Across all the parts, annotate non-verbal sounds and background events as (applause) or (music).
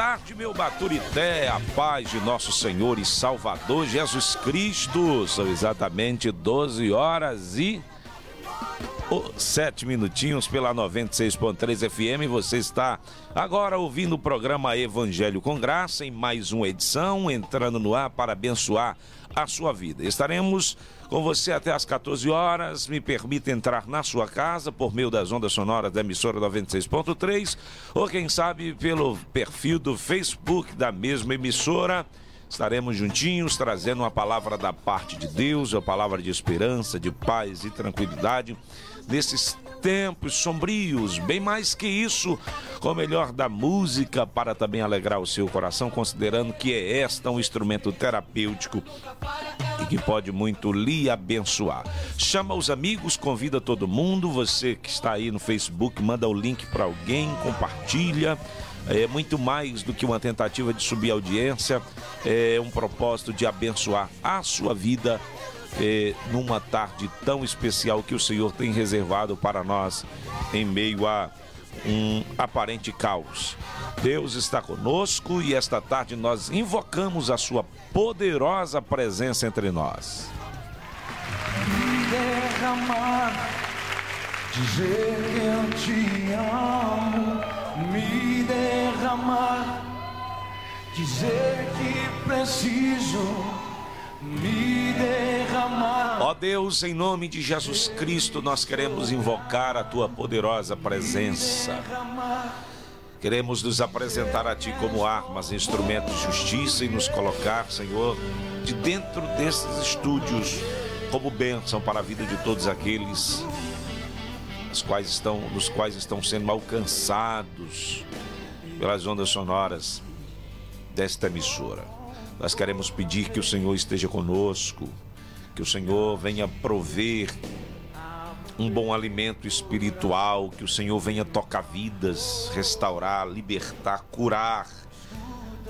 tarde, meu Baturité, a paz de nosso Senhor e Salvador Jesus Cristo. São exatamente 12 horas e 7 minutinhos pela 96.3 FM. Você está agora ouvindo o programa Evangelho com Graça em mais uma edição, entrando no ar para abençoar a sua vida. Estaremos com você até às 14 horas. Me permita entrar na sua casa por meio das ondas sonoras da emissora 96.3 ou quem sabe pelo perfil do Facebook da mesma emissora. Estaremos juntinhos trazendo uma palavra da parte de Deus, uma palavra de esperança, de paz e tranquilidade nesses tempos sombrios, bem mais que isso, com o melhor da música para também alegrar o seu coração, considerando que é esta um instrumento terapêutico e que pode muito lhe abençoar. Chama os amigos, convida todo mundo, você que está aí no Facebook, manda o link para alguém, compartilha. É muito mais do que uma tentativa de subir audiência, é um propósito de abençoar a sua vida é, numa tarde tão especial que o Senhor tem reservado para nós em meio a um aparente caos. Deus está conosco e esta tarde nós invocamos a sua poderosa presença entre nós. Derramar, dizer que eu te amo, me derramar, dizer que preciso Ó Deus, em nome de Jesus Cristo, nós queremos invocar a tua poderosa presença. Queremos nos apresentar a Ti como armas, instrumentos de justiça e nos colocar, Senhor, de dentro desses estúdios como bênção para a vida de todos aqueles os quais estão, nos quais estão sendo alcançados pelas ondas sonoras desta emissora. Nós queremos pedir que o Senhor esteja conosco, que o Senhor venha prover um bom alimento espiritual, que o Senhor venha tocar vidas, restaurar, libertar, curar,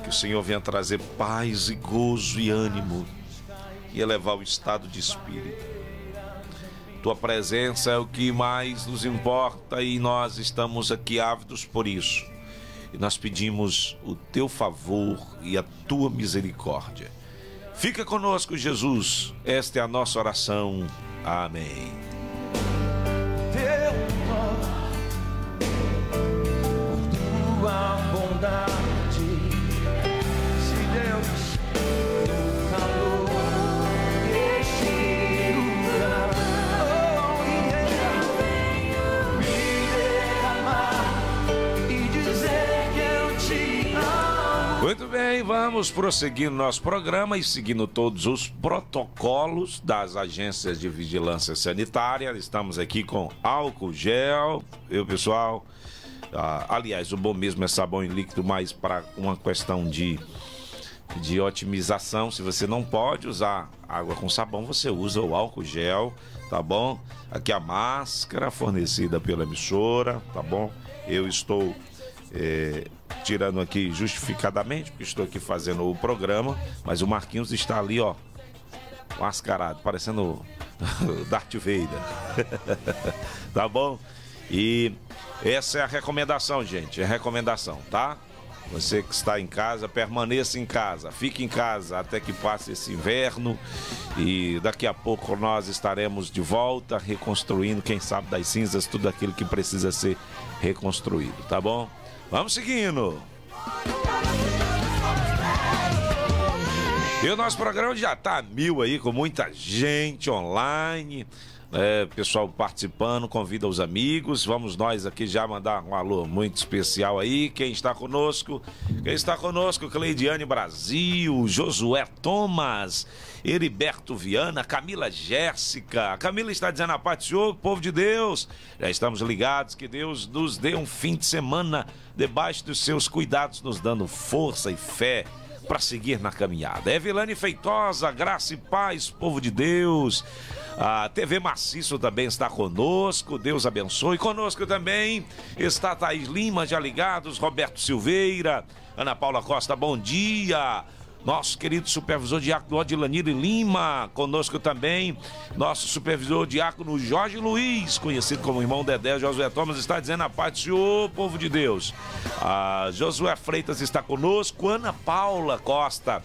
que o Senhor venha trazer paz e gozo e ânimo e elevar o estado de espírito. Tua presença é o que mais nos importa e nós estamos aqui ávidos por isso e nós pedimos o teu favor e a tua misericórdia. Fica conosco, Jesus. Esta é a nossa oração. Amém. Teu por tua bondade, Muito bem, vamos prosseguir nosso programa e seguindo todos os protocolos das agências de vigilância sanitária. Estamos aqui com álcool gel, eu pessoal. Ah, aliás, o bom mesmo é sabão em líquido, mas para uma questão de, de otimização, se você não pode usar água com sabão, você usa o álcool gel, tá bom? Aqui a máscara fornecida pela emissora, tá bom? Eu estou é, tirando aqui justificadamente, porque estou aqui fazendo o programa, mas o Marquinhos está ali, ó, mascarado, parecendo (laughs) Darth Vader. (laughs) tá bom? E essa é a recomendação, gente, é a recomendação, tá? Você que está em casa, permaneça em casa, fique em casa até que passe esse inverno e daqui a pouco nós estaremos de volta reconstruindo, quem sabe das cinzas, tudo aquilo que precisa ser reconstruído, tá bom? Vamos seguindo. E o nosso programa já tá mil aí, com muita gente online. É, pessoal participando, convida os amigos. Vamos nós aqui já mandar um alô muito especial aí. Quem está conosco? Quem está conosco? Cleidiane Brasil, Josué Thomas, Heriberto Viana, Camila Jéssica. Camila está dizendo a do Senhor, povo de Deus. Já estamos ligados que Deus nos dê um fim de semana debaixo dos seus cuidados, nos dando força e fé para seguir na caminhada. Evelane Feitosa, graça e paz, povo de Deus. A TV Maciço também está conosco, Deus abençoe. Conosco também está Thaís Lima, já ligados, Roberto Silveira, Ana Paula Costa, bom dia. Nosso querido supervisor diácono Odilanir Lima, conosco também, nosso supervisor diácono Jorge Luiz, conhecido como irmão Dedé, Josué Thomas, está dizendo a paz do Senhor, povo de Deus. A Josué Freitas está conosco, Ana Paula Costa.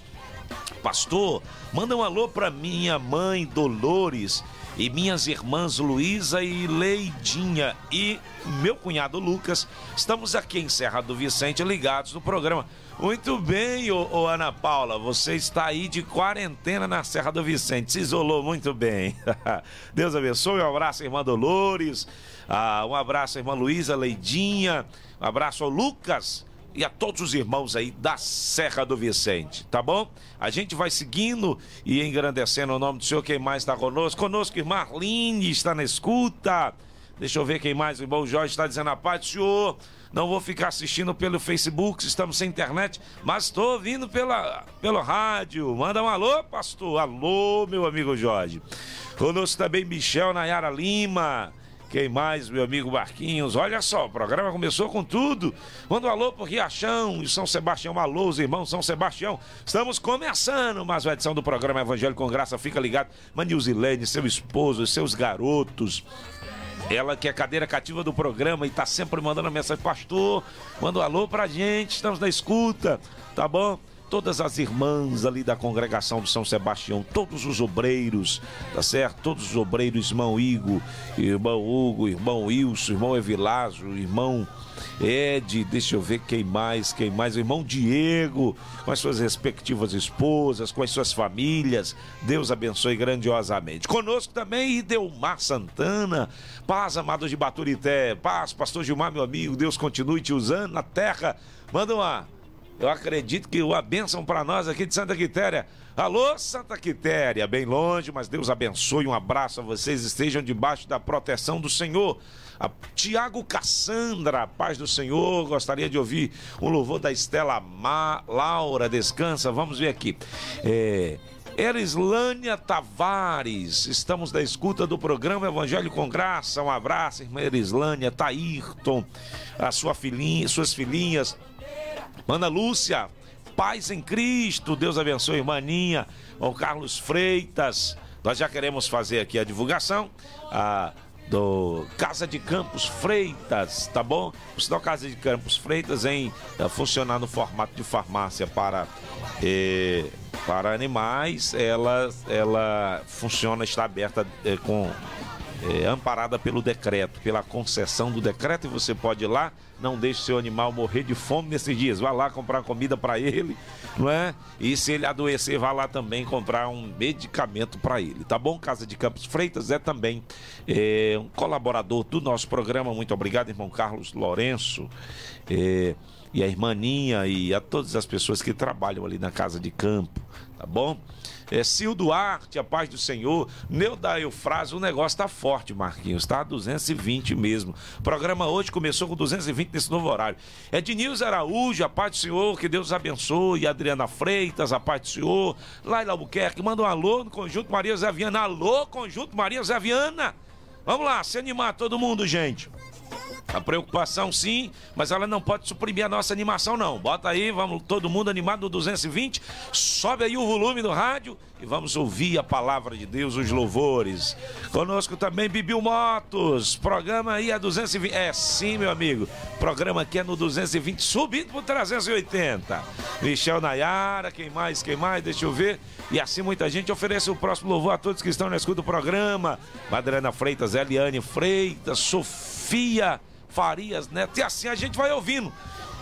Pastor, manda um alô para minha mãe Dolores e minhas irmãs Luísa e Leidinha e meu cunhado Lucas. Estamos aqui em Serra do Vicente ligados no programa. Muito bem, ô, ô, Ana Paula, você está aí de quarentena na Serra do Vicente, se isolou muito bem. (laughs) Deus abençoe, um abraço, irmã Dolores, ah, um abraço, irmã Luísa, Leidinha, um abraço ao Lucas e a todos os irmãos aí da Serra do Vicente, tá bom? A gente vai seguindo e engrandecendo o nome do Senhor. Quem mais está conosco? Conosco, irmã Arline, está na escuta. Deixa eu ver quem mais. O irmão Jorge está dizendo a paz do Senhor. Não vou ficar assistindo pelo Facebook, estamos sem internet, mas estou ouvindo pela, pelo rádio. Manda um alô, pastor. Alô, meu amigo Jorge. Conosco também Michel Nayara Lima. Quem mais, meu amigo Marquinhos? Olha só, o programa começou com tudo. Manda um alô pro Riachão e São Sebastião. Alô, os irmãos São Sebastião. Estamos começando mais uma edição do programa Evangelho com Graça. Fica ligado. Manilzilene, seu esposo, seus garotos. Ela que é cadeira cativa do programa e tá sempre mandando mensagem, pastor, manda um alô pra gente, estamos na escuta, tá bom? Todas as irmãs ali da congregação do São Sebastião, todos os obreiros, tá certo? Todos os obreiros, irmão Igor, irmão Hugo, irmão Wilson, irmão Evilásio, irmão Ed, deixa eu ver quem mais, quem mais, o irmão Diego, com as suas respectivas esposas, com as suas famílias, Deus abençoe grandiosamente. Conosco também Idelmar Santana, paz, amados de Baturité, paz, pastor Gilmar, meu amigo, Deus continue te usando na terra, manda uma, eu acredito que uma bênção para nós aqui de Santa Quitéria. Alô, Santa Quitéria, bem longe, mas Deus abençoe, um abraço a vocês, estejam debaixo da proteção do Senhor. A Tiago Cassandra, paz do Senhor, gostaria de ouvir um louvor da Estela Ma, Laura, descansa, vamos ver aqui. É, Erislânia Tavares, estamos na escuta do programa Evangelho com Graça, um abraço, irmã Erislânia, Taírton, a sua filhinha, suas filhinhas, Ana Lúcia, paz em Cristo, Deus abençoe, irmãninha, o Carlos Freitas, nós já queremos fazer aqui a divulgação, a do Casa de Campos Freitas, tá bom? O sinal Casa de Campos Freitas em eh, funcionar no formato de farmácia para eh, para animais, ela ela funciona está aberta eh, com eh, amparada pelo decreto, pela concessão do decreto e você pode ir lá não deixe seu animal morrer de fome nesses dias. Vá lá comprar comida para ele, não é? E se ele adoecer, vá lá também comprar um medicamento para ele, tá bom? Casa de Campos Freitas é também é, um colaborador do nosso programa. Muito obrigado, irmão Carlos Lourenço. É, e a irmã Ninha e a todas as pessoas que trabalham ali na Casa de Campo, tá bom? É, Sil Duarte, a paz do Senhor. Neuda Eufrásio, o negócio tá forte, Marquinhos, tá? 220 mesmo. O programa hoje começou com 220 nesse novo horário. É de Nils Araújo, a paz do Senhor, que Deus abençoe. Adriana Freitas, a paz do Senhor. Laila Albuquerque, manda um alô no Conjunto Maria Zé Viana. Alô, Conjunto Maria Zé Viana. Vamos lá, se animar todo mundo, gente. A preocupação sim, mas ela não pode suprimir a nossa animação não. Bota aí, vamos todo mundo animado no 220. Sobe aí o volume do rádio e vamos ouvir a palavra de Deus, os louvores. Conosco também Bibiu Motos. Programa aí a 220. É sim, meu amigo. Programa aqui é no 220, subindo pro 380. Michel Nayara, quem mais? Quem mais? Deixa eu ver. E assim muita gente oferece o próximo louvor a todos que estão na escuta do programa. Madrena Freitas, Eliane Freitas, Sofia Farias Neto. E assim a gente vai ouvindo.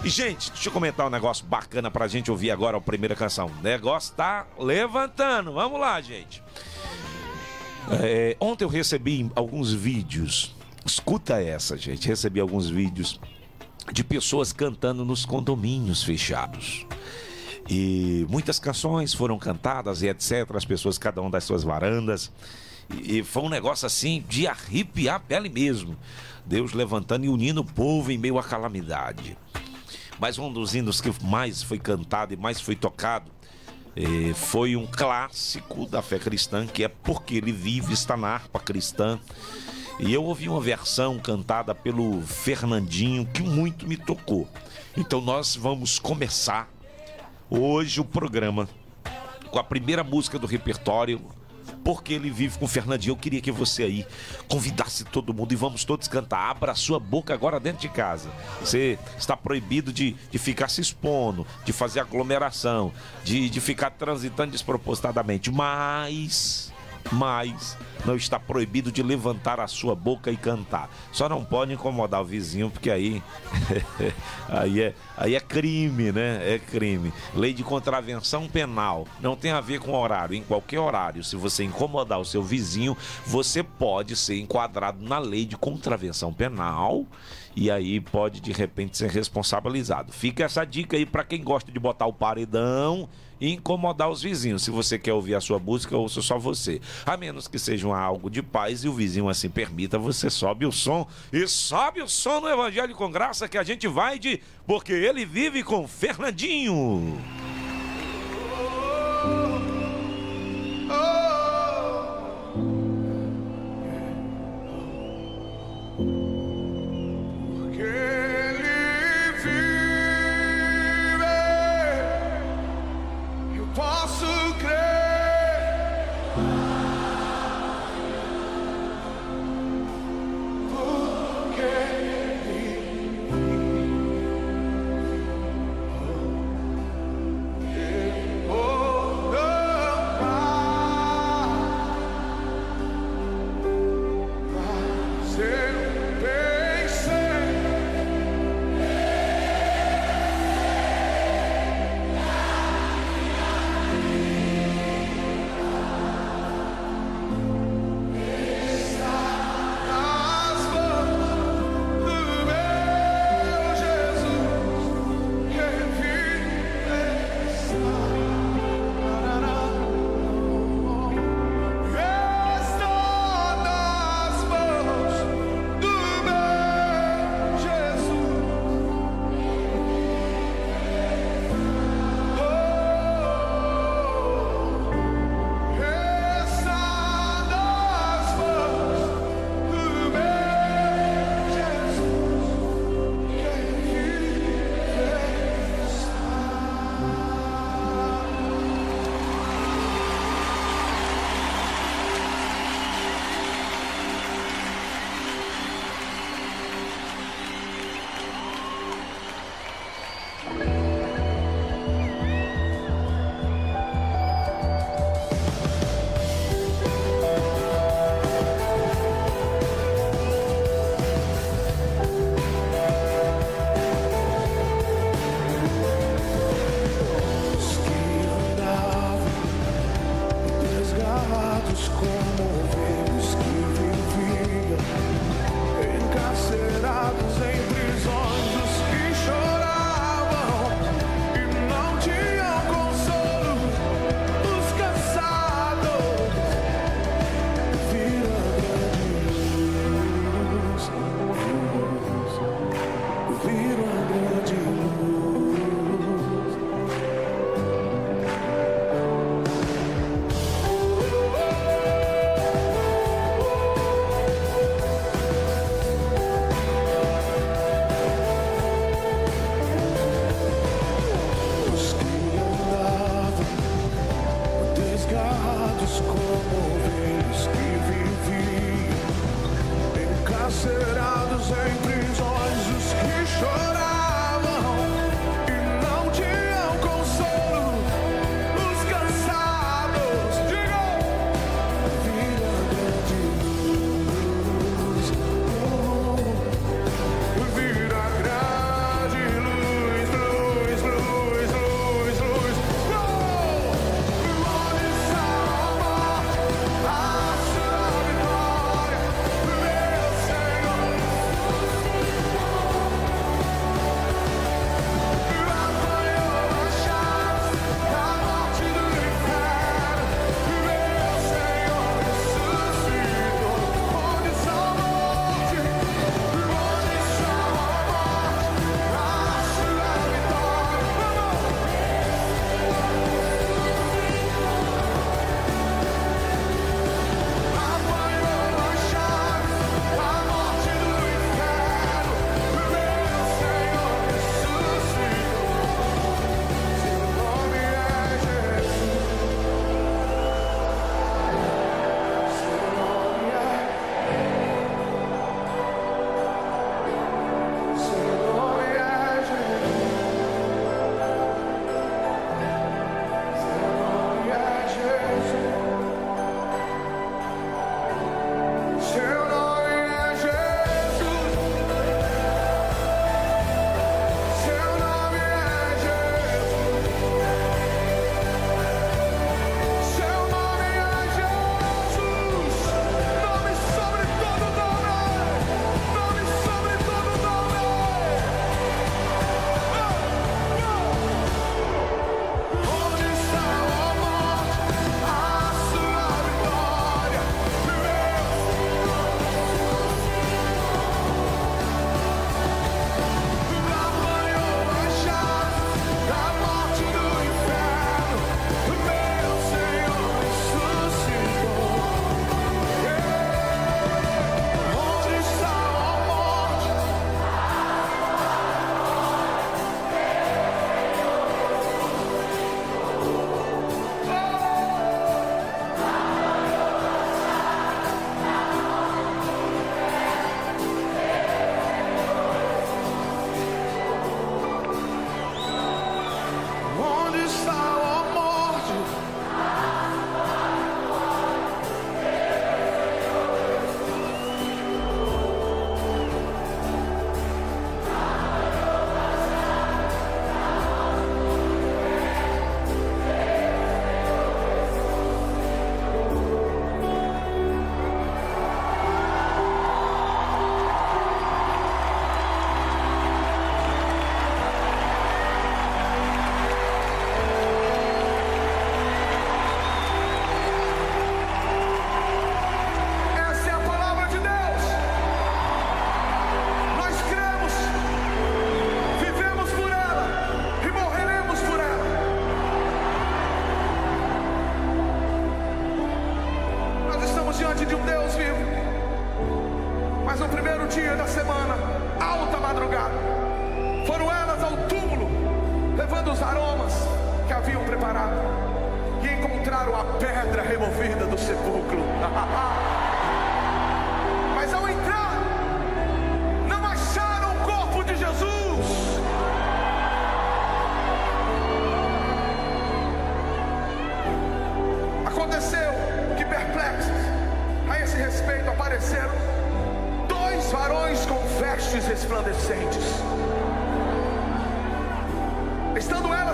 E, gente, deixa eu comentar um negócio bacana pra gente ouvir agora a primeira canção. O negócio tá levantando. Vamos lá, gente. É, ontem eu recebi alguns vídeos. Escuta essa, gente. Recebi alguns vídeos de pessoas cantando nos condomínios fechados. E muitas canções foram cantadas e etc. As pessoas, cada um das suas varandas. E, e foi um negócio assim de arrepiar a pele mesmo. Deus levantando e unindo o povo em meio à calamidade. Mas um dos hinos que mais foi cantado e mais foi tocado eh, foi um clássico da fé cristã, que é Porque Ele Vive, está na harpa cristã. E eu ouvi uma versão cantada pelo Fernandinho que muito me tocou. Então nós vamos começar hoje o programa com a primeira música do repertório. Porque ele vive com o Fernandinho. Eu queria que você aí convidasse todo mundo e vamos todos cantar. Abra a sua boca agora dentro de casa. Você está proibido de, de ficar se expondo, de fazer aglomeração, de, de ficar transitando despropositadamente. Mas mas não está proibido de levantar a sua boca e cantar. Só não pode incomodar o vizinho, porque aí (laughs) aí é, aí é crime, né? É crime. Lei de contravenção penal não tem a ver com horário. Em qualquer horário, se você incomodar o seu vizinho, você pode ser enquadrado na lei de contravenção penal e aí pode de repente ser responsabilizado. Fica essa dica aí para quem gosta de botar o paredão e incomodar os vizinhos. Se você quer ouvir a sua música, ouça só você. A menos que seja algo de paz e o vizinho assim permita, você sobe o som e sobe o som no Evangelho com Graça que a gente vai de porque ele vive com Fernandinho.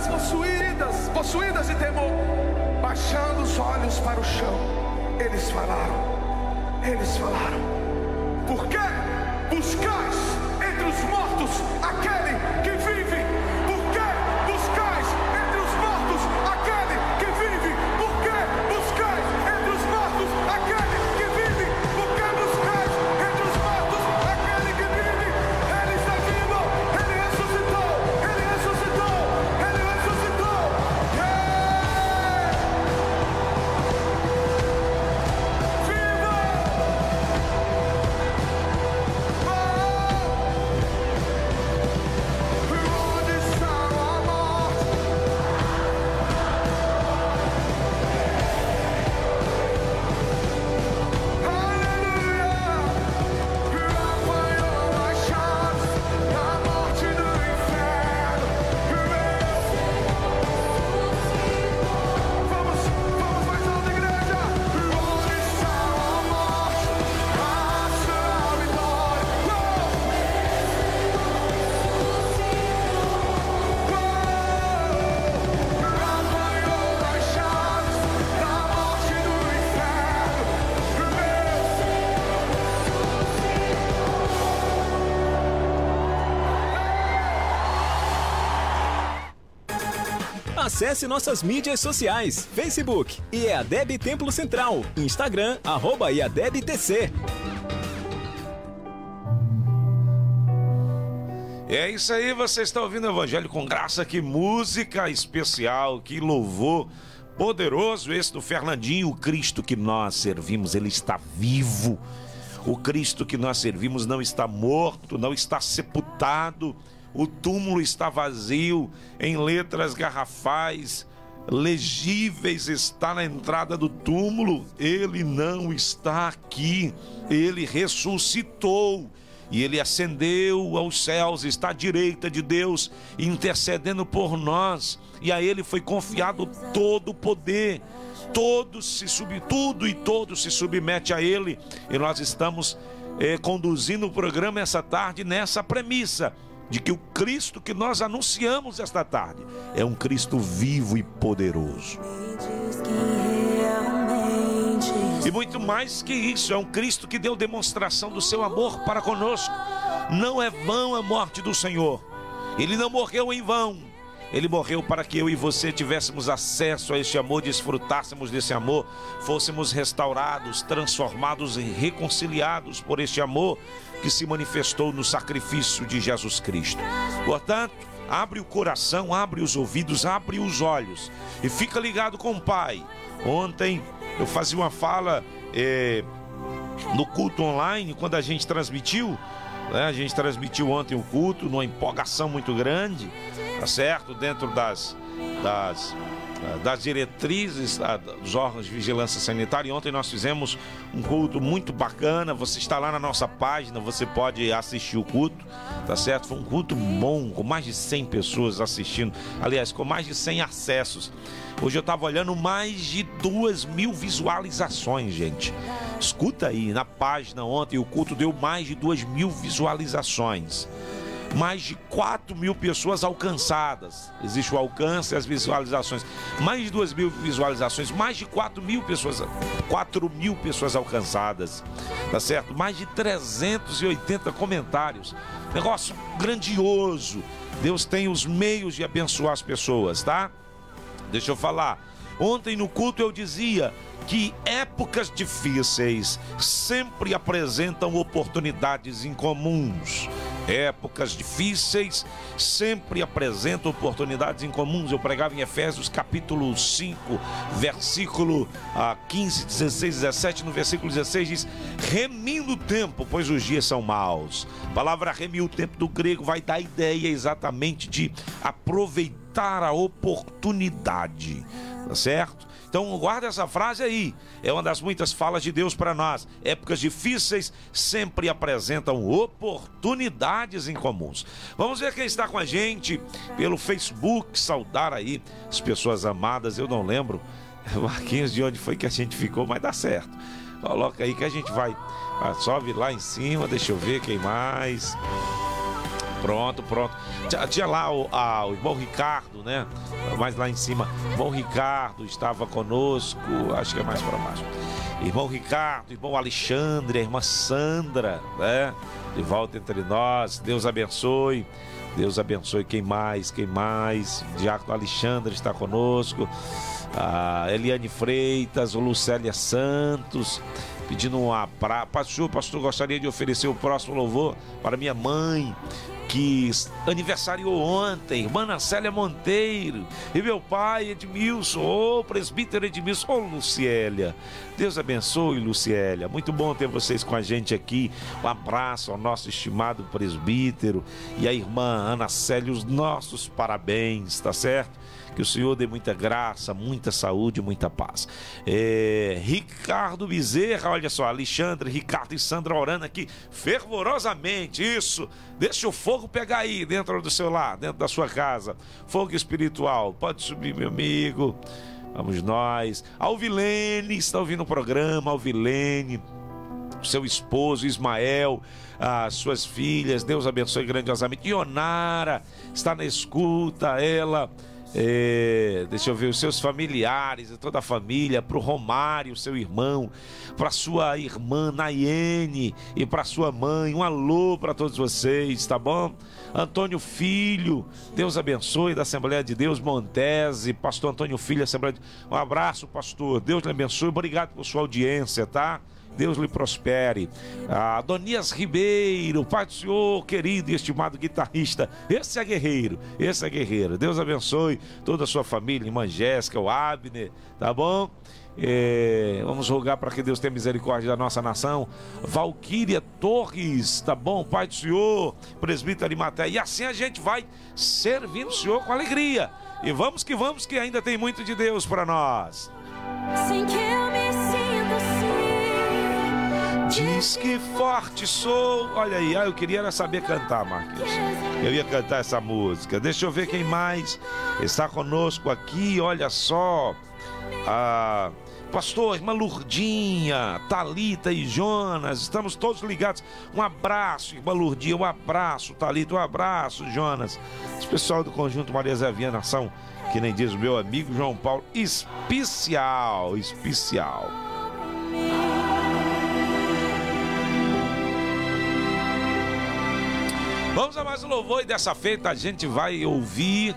Possuídas, possuídas de temor, baixando os olhos para o chão, eles falaram, eles falaram, por que buscais entre os mortos aquele que Acesse nossas mídias sociais, Facebook, IEADEB Templo Central, Instagram, arroba IADEBTC. É isso aí, você está ouvindo o Evangelho com Graça, que música especial, que louvor poderoso esse do Fernandinho, o Cristo que nós servimos, ele está vivo. O Cristo que nós servimos não está morto, não está sepultado, o túmulo está vazio, em letras garrafais, legíveis está na entrada do túmulo, ele não está aqui, ele ressuscitou e ele ascendeu aos céus, está à direita de Deus, intercedendo por nós, e a ele foi confiado todo o poder. Todos se sub, tudo e todos se submete a ele, e nós estamos eh, conduzindo o programa essa tarde nessa premissa de que o Cristo que nós anunciamos esta tarde é um Cristo vivo e poderoso. E muito mais que isso, é um Cristo que deu demonstração do seu amor para conosco. Não é vão a morte do Senhor. Ele não morreu em vão. Ele morreu para que eu e você tivéssemos acesso a este amor, desfrutássemos desse amor, fôssemos restaurados, transformados e reconciliados por este amor que se manifestou no sacrifício de Jesus Cristo. Portanto, abre o coração, abre os ouvidos, abre os olhos e fica ligado com o Pai. Ontem eu fazia uma fala eh, no culto online, quando a gente transmitiu, né? A gente transmitiu ontem o culto numa empolgação muito grande, tá certo? Dentro das, das, das diretrizes da- dos órgãos de vigilância sanitária. E ontem nós fizemos um culto muito bacana. Você está lá na nossa página, você pode assistir o culto, tá certo? Foi um culto bom, com mais de 100 pessoas assistindo. Aliás, com mais de 100 acessos. Hoje eu estava olhando mais de duas mil visualizações, gente. Escuta aí, na página ontem o culto deu mais de duas mil visualizações. Mais de 4 mil pessoas alcançadas. Existe o alcance e as visualizações. Mais de 2 mil visualizações, mais de 4 mil pessoas, 4 mil pessoas alcançadas. Tá certo? Mais de 380 comentários. Negócio grandioso. Deus tem os meios de abençoar as pessoas, tá? Deixa eu falar. Ontem no culto eu dizia que épocas difíceis sempre apresentam oportunidades incomuns. Épocas difíceis sempre apresentam oportunidades incomuns. Eu pregava em Efésios capítulo 5, versículo 15, 16, 17. No versículo 16 diz: Remindo o tempo, pois os dias são maus. A palavra remir o tempo do grego vai dar a ideia exatamente de aproveitar a oportunidade, tá certo? Então guarda essa frase aí. É uma das muitas falas de Deus para nós. Épocas difíceis sempre apresentam oportunidades incomuns. Vamos ver quem está com a gente pelo Facebook. Saudar aí as pessoas amadas. Eu não lembro, (laughs) Marquinhos, de onde foi que a gente ficou, mas dá certo. Coloca aí que a gente vai. Ah, sobe lá em cima, deixa eu ver quem mais. Pronto, pronto. Tinha, lá o, a, o irmão Ricardo, né? Mais lá em cima. Irmão Ricardo estava conosco, acho que é mais para baixo. Irmão Ricardo, irmão Alexandre, a irmã Sandra, né? De volta entre nós. Deus abençoe. Deus abençoe quem mais, quem mais. Diácono Alexandre está conosco. A Eliane Freitas, o Lucélia Santos pedindo um abraço. Pastor, pastor, gostaria de oferecer o próximo louvor para minha mãe, que aniversariou ontem, irmã Célia Monteiro, e meu pai Edmilson, ô oh, presbítero Edmilson, ô oh, Luciélia. Deus abençoe, Luciélia. Muito bom ter vocês com a gente aqui. Um abraço ao nosso estimado presbítero e a irmã Ana Célia, os nossos parabéns, tá certo? Que o Senhor dê muita graça, muita saúde, muita paz. É, Ricardo Bezerra, olha só, Alexandre, Ricardo e Sandra orando aqui fervorosamente. Isso, deixa o fogo pegar aí dentro do seu lar, dentro da sua casa. Fogo espiritual. Pode subir, meu amigo. Vamos nós. Alvilene está ouvindo o programa, Alvilene seu esposo Ismael, as suas filhas, Deus abençoe grandiosamente. Ionara está na escuta, ela é, deixa eu ver, os seus familiares, toda a família, para o Romário, seu irmão, para sua irmã Nayene e para sua mãe. Um alô para todos vocês, tá bom? Antônio Filho, Deus abençoe da Assembleia de Deus, Montese, Pastor Antônio Filho, Assembleia de... Um abraço, pastor. Deus lhe abençoe. Obrigado por sua audiência, tá? Deus lhe prospere. Ah, Donias Ribeiro, Pai do Senhor, querido e estimado guitarrista. Esse é guerreiro, esse é guerreiro. Deus abençoe toda a sua família, irmã Jéssica, o Abner, tá bom? É, vamos rogar para que Deus tenha misericórdia da nossa nação. Valquíria Torres, tá bom? Pai do Senhor, presbítero Maté. E assim a gente vai servindo o Senhor com alegria. E vamos que vamos, que ainda tem muito de Deus para nós. Que eu me Diz que forte sou. Olha aí, ah, eu queria saber cantar, Marquinhos. Eu ia cantar essa música. Deixa eu ver quem mais está conosco aqui. Olha só. Ah, pastor, irmã Lurdinha, Talita e Jonas, estamos todos ligados. Um abraço, irmã Lurdinha, um abraço, Talita, um abraço, Jonas. Esse pessoal do conjunto Maria Zé Viana são, que nem diz o meu amigo João Paulo, especial, especial. Vamos a mais um louvor e dessa feita a gente vai ouvir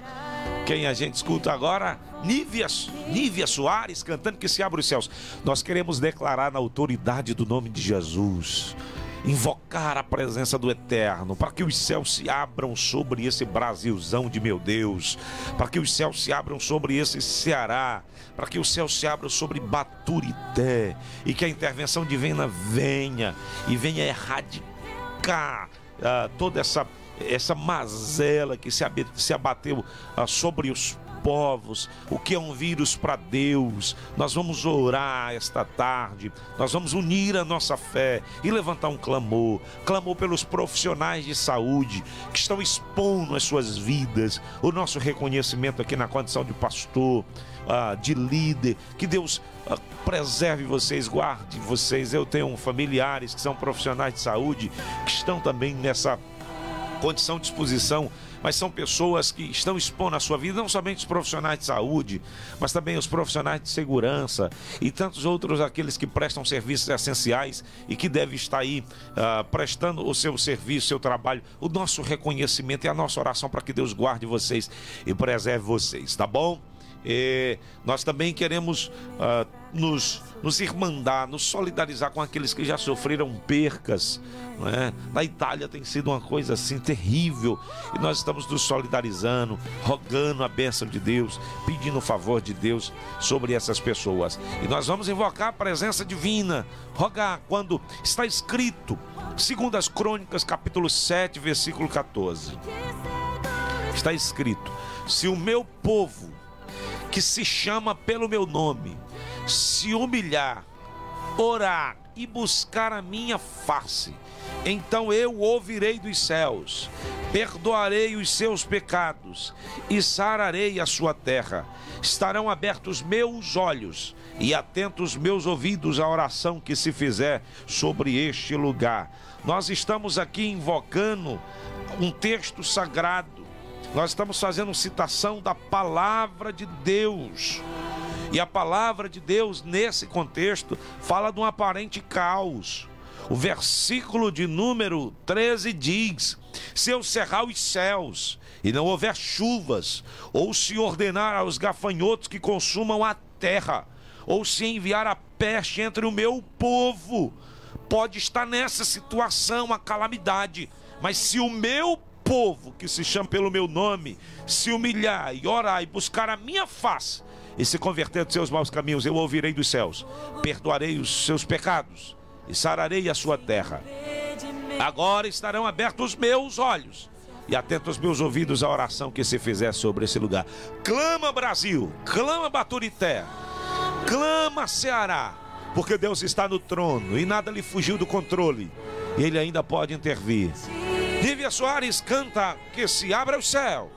quem a gente escuta agora, Nívia, Nívia Soares cantando que se abre os céus. Nós queremos declarar na autoridade do nome de Jesus invocar a presença do Eterno, para que os céus se abram sobre esse Brasilzão de meu Deus, para que os céus se abram sobre esse Ceará, para que os céus se abram sobre Baturité e que a intervenção divina venha e venha erradicar ah, toda essa, essa mazela que se, se abateu ah, sobre os povos, o que é um vírus para Deus. Nós vamos orar esta tarde, nós vamos unir a nossa fé e levantar um clamor clamor pelos profissionais de saúde que estão expondo as suas vidas, o nosso reconhecimento aqui na condição de pastor. Ah, de líder, que Deus ah, preserve vocês, guarde vocês. Eu tenho familiares que são profissionais de saúde que estão também nessa condição de exposição mas são pessoas que estão expondo a sua vida, não somente os profissionais de saúde, mas também os profissionais de segurança e tantos outros, aqueles que prestam serviços essenciais e que devem estar aí uh, prestando o seu serviço, o seu trabalho, o nosso reconhecimento e a nossa oração para que Deus guarde vocês e preserve vocês, tá bom? E nós também queremos uh, nos, nos irmandar, nos solidarizar com aqueles que já sofreram percas. É? Na Itália tem sido uma coisa assim terrível e nós estamos nos solidarizando, rogando a bênção de Deus, pedindo o favor de Deus sobre essas pessoas. E nós vamos invocar a presença divina, rogar quando está escrito, segundo as Crônicas, capítulo 7, versículo 14. Está escrito: Se o meu povo que se chama pelo meu nome, se humilhar, orar e buscar a minha face, então eu ouvirei dos céus, perdoarei os seus pecados e sararei a sua terra. Estarão abertos meus olhos e atentos meus ouvidos à oração que se fizer sobre este lugar. Nós estamos aqui invocando um texto sagrado nós estamos fazendo citação da palavra de Deus. E a palavra de Deus, nesse contexto, fala de um aparente caos. O versículo de número 13 diz: Se eu cerrar os céus e não houver chuvas, ou se ordenar aos gafanhotos que consumam a terra, ou se enviar a peste entre o meu povo, pode estar nessa situação a calamidade. Mas se o meu povo que se chama pelo meu nome se humilhar e orar e buscar a minha face e se converter dos seus maus caminhos, eu ouvirei dos céus, perdoarei os seus pecados e sararei a sua terra. Agora estarão abertos os meus olhos e atentos os meus ouvidos à oração que se fizer sobre esse lugar. Clama Brasil, clama Baturité, clama Ceará, porque Deus está no trono e nada lhe fugiu do controle. Ele ainda pode intervir. Lívia Soares canta que se abra o céu.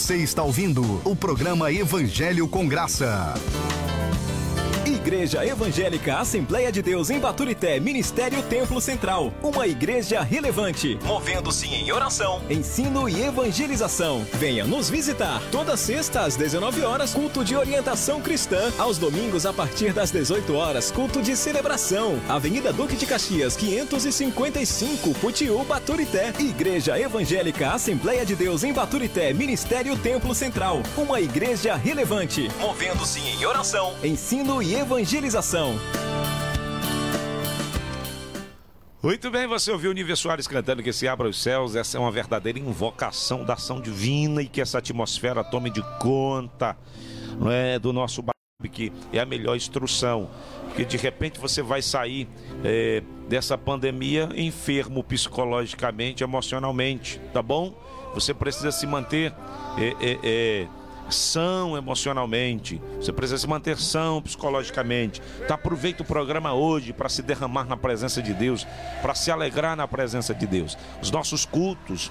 Você está ouvindo o programa Evangelho com Graça. Igreja Evangélica Assembleia de Deus em Baturité, Ministério Templo Central. Uma igreja relevante, movendo-se em oração, ensino e evangelização. Venha nos visitar. Toda sexta às 19 horas, culto de orientação cristã. Aos domingos, a partir das 18 horas, culto de celebração. Avenida Duque de Caxias, 555, Putiú, Baturité. Igreja Evangélica Assembleia de Deus em Baturité, Ministério Templo Central. Uma igreja relevante, movendo-se em oração, ensino e evangelização. Muito bem, você ouviu o Nível Soares cantando que se abra os céus. Essa é uma verdadeira invocação da ação divina e que essa atmosfera tome de conta não é, do nosso que é a melhor instrução. Porque de repente você vai sair é, dessa pandemia enfermo psicologicamente, emocionalmente, tá bom? Você precisa se manter é, é, é, são emocionalmente, você precisa se manter são psicologicamente. Então aproveita o programa hoje para se derramar na presença de Deus, para se alegrar na presença de Deus. Os nossos cultos,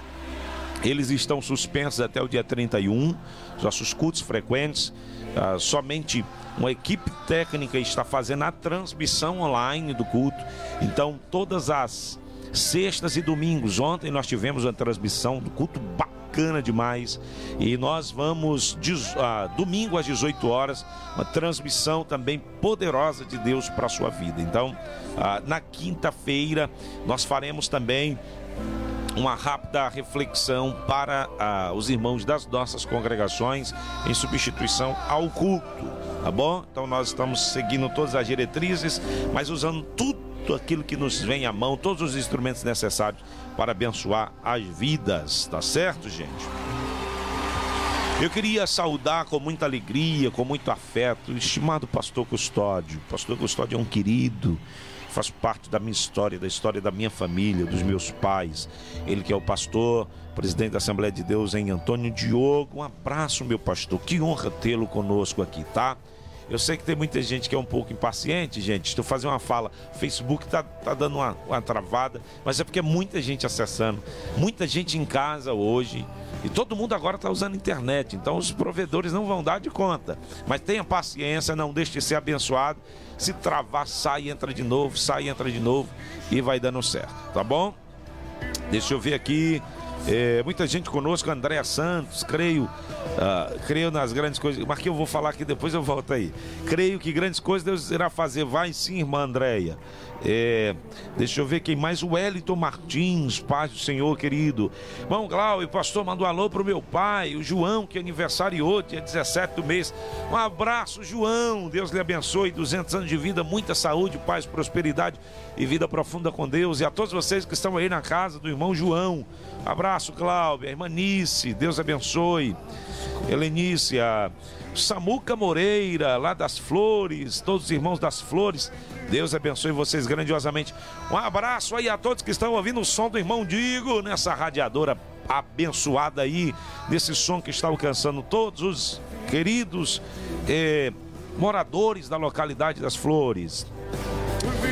eles estão suspensos até o dia 31, os nossos cultos frequentes. ah, somente uma equipe técnica está fazendo a transmissão online do culto. Então, todas as sextas e domingos, ontem nós tivemos uma transmissão do culto bacana demais. E nós vamos, ah, domingo às 18 horas, uma transmissão também poderosa de Deus para a sua vida. Então, ah, na quinta-feira, nós faremos também uma rápida reflexão para ah, os irmãos das nossas congregações em substituição ao culto, tá bom? Então nós estamos seguindo todas as diretrizes, mas usando tudo aquilo que nos vem à mão, todos os instrumentos necessários para abençoar as vidas, tá certo, gente? Eu queria saudar com muita alegria, com muito afeto, o estimado pastor Custódio. Pastor Custódio é um querido, faz parte da minha história, da história da minha família, dos meus pais. Ele que é o pastor, presidente da Assembleia de Deus em Antônio Diogo. Um abraço, meu pastor. Que honra tê-lo conosco aqui, tá? Eu sei que tem muita gente que é um pouco impaciente, gente. Estou fazendo uma fala. O Facebook tá, tá dando uma, uma travada, mas é porque é muita gente acessando, muita gente em casa hoje. E todo mundo agora está usando internet, então os provedores não vão dar de conta. Mas tenha paciência, não deixe de ser abençoado. Se travar, sai, entra de novo, sai, entra de novo e vai dando certo, tá bom? Deixa eu ver aqui. É, muita gente conosco, Andréa Santos, creio, uh, creio nas grandes coisas. Mas que eu vou falar aqui depois, eu volto aí. Creio que grandes coisas Deus irá fazer. Vai sim, irmã Andréia. É, deixa eu ver quem mais. O Wellington Martins, paz do Senhor, querido. Irmão Glau, pastor mandou um alô pro meu pai, o João, que aniversariou, dia 17 do mês. Um abraço, João. Deus lhe abençoe. 200 anos de vida, muita saúde, paz, prosperidade e vida profunda com Deus. E a todos vocês que estão aí na casa do irmão João. Abraço, Cláudia, irmã Nice, Deus abençoe. Helenice, a Samuca Moreira, lá das Flores, todos os irmãos das Flores. Deus abençoe vocês grandiosamente. Um abraço aí a todos que estão ouvindo o som do irmão Digo nessa radiadora abençoada aí, desse som que está alcançando todos os queridos eh, moradores da localidade das Flores.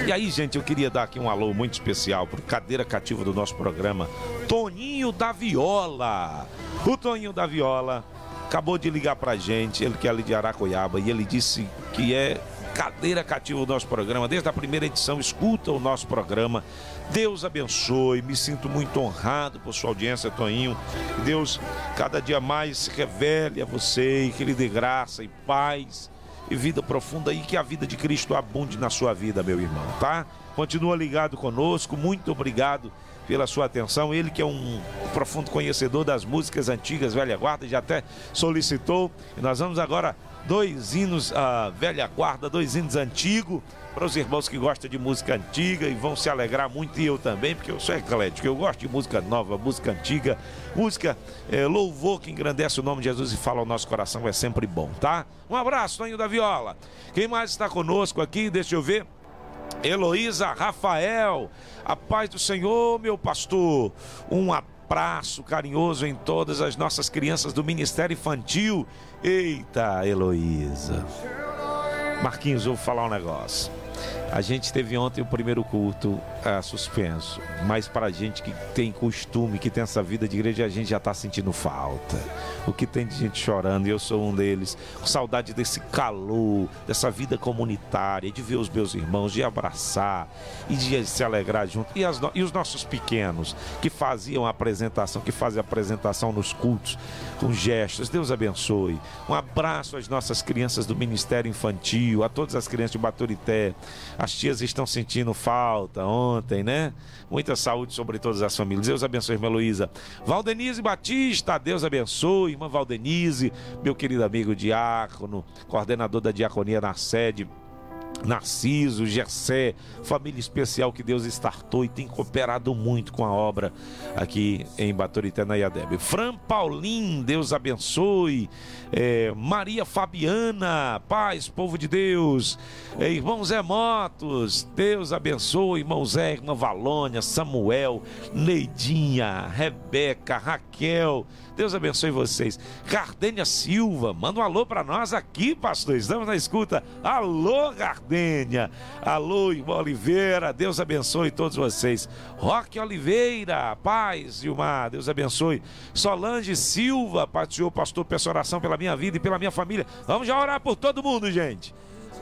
E aí, gente, eu queria dar aqui um alô muito especial para cadeira cativa do nosso programa, Toninho da Viola. O Toninho da Viola acabou de ligar pra gente, ele que é ali de Aracoiaba, e ele disse que é cadeira cativa do nosso programa, desde a primeira edição, escuta o nosso programa. Deus abençoe, me sinto muito honrado por sua audiência, Toninho. Deus cada dia mais se revele a você e que lhe dê graça e paz e vida profunda e que a vida de Cristo abunde na sua vida, meu irmão, tá? Continua ligado conosco, muito obrigado pela sua atenção. Ele que é um profundo conhecedor das músicas antigas, velha guarda, já até solicitou. E nós vamos agora dois hinos a velha guarda, dois hinos antigos para os irmãos que gostam de música antiga e vão se alegrar muito e eu também, porque eu sou eclético, eu gosto de música nova, música antiga, música é, louvor que engrandece o nome de Jesus e fala ao nosso coração é sempre bom, tá? Um abraço, Toninho da Viola. Quem mais está conosco aqui? Deixa eu ver. Heloísa Rafael, a paz do Senhor, meu pastor. Um abraço carinhoso em todas as nossas crianças do Ministério Infantil. Eita, Heloísa. Marquinhos, eu vou falar um negócio. A gente teve ontem o primeiro culto uh, suspenso, mas para a gente que tem costume, que tem essa vida de igreja, a gente já está sentindo falta. O que tem de gente chorando, e eu sou um deles, saudade desse calor, dessa vida comunitária, de ver os meus irmãos, de abraçar e de se alegrar junto. E, as, e os nossos pequenos que faziam a apresentação, que fazem a apresentação nos cultos com gestos. Deus abençoe. Um abraço às nossas crianças do Ministério Infantil, a todas as crianças de Baturité. As tias estão sentindo falta ontem, né? Muita saúde sobre todas as famílias. Deus abençoe, irmã Luísa. Valdenise Batista, Deus abençoe. Irmã Valdenise, meu querido amigo diácono, coordenador da diaconia na sede Narciso, Gessé, família especial que Deus estartou e tem cooperado muito com a obra aqui em Baturité, na Iadeb. Fran Paulim, Deus abençoe. É, Maria Fabiana, paz, povo de Deus. É, irmão Zé Motos, Deus abençoe. Irmão Zé, irmã Valônia, Samuel, Neidinha, Rebeca, Raquel. Deus abençoe vocês. Gardênia Silva, manda um alô para nós aqui, pastor. Estamos na escuta. Alô, Gardênia. Alô, irmão Oliveira. Deus abençoe todos vocês. Roque Oliveira, paz, Gilmar. Deus abençoe. Solange Silva, Senhor, pastor, peço oração pela minha vida e pela minha família. Vamos já orar por todo mundo, gente.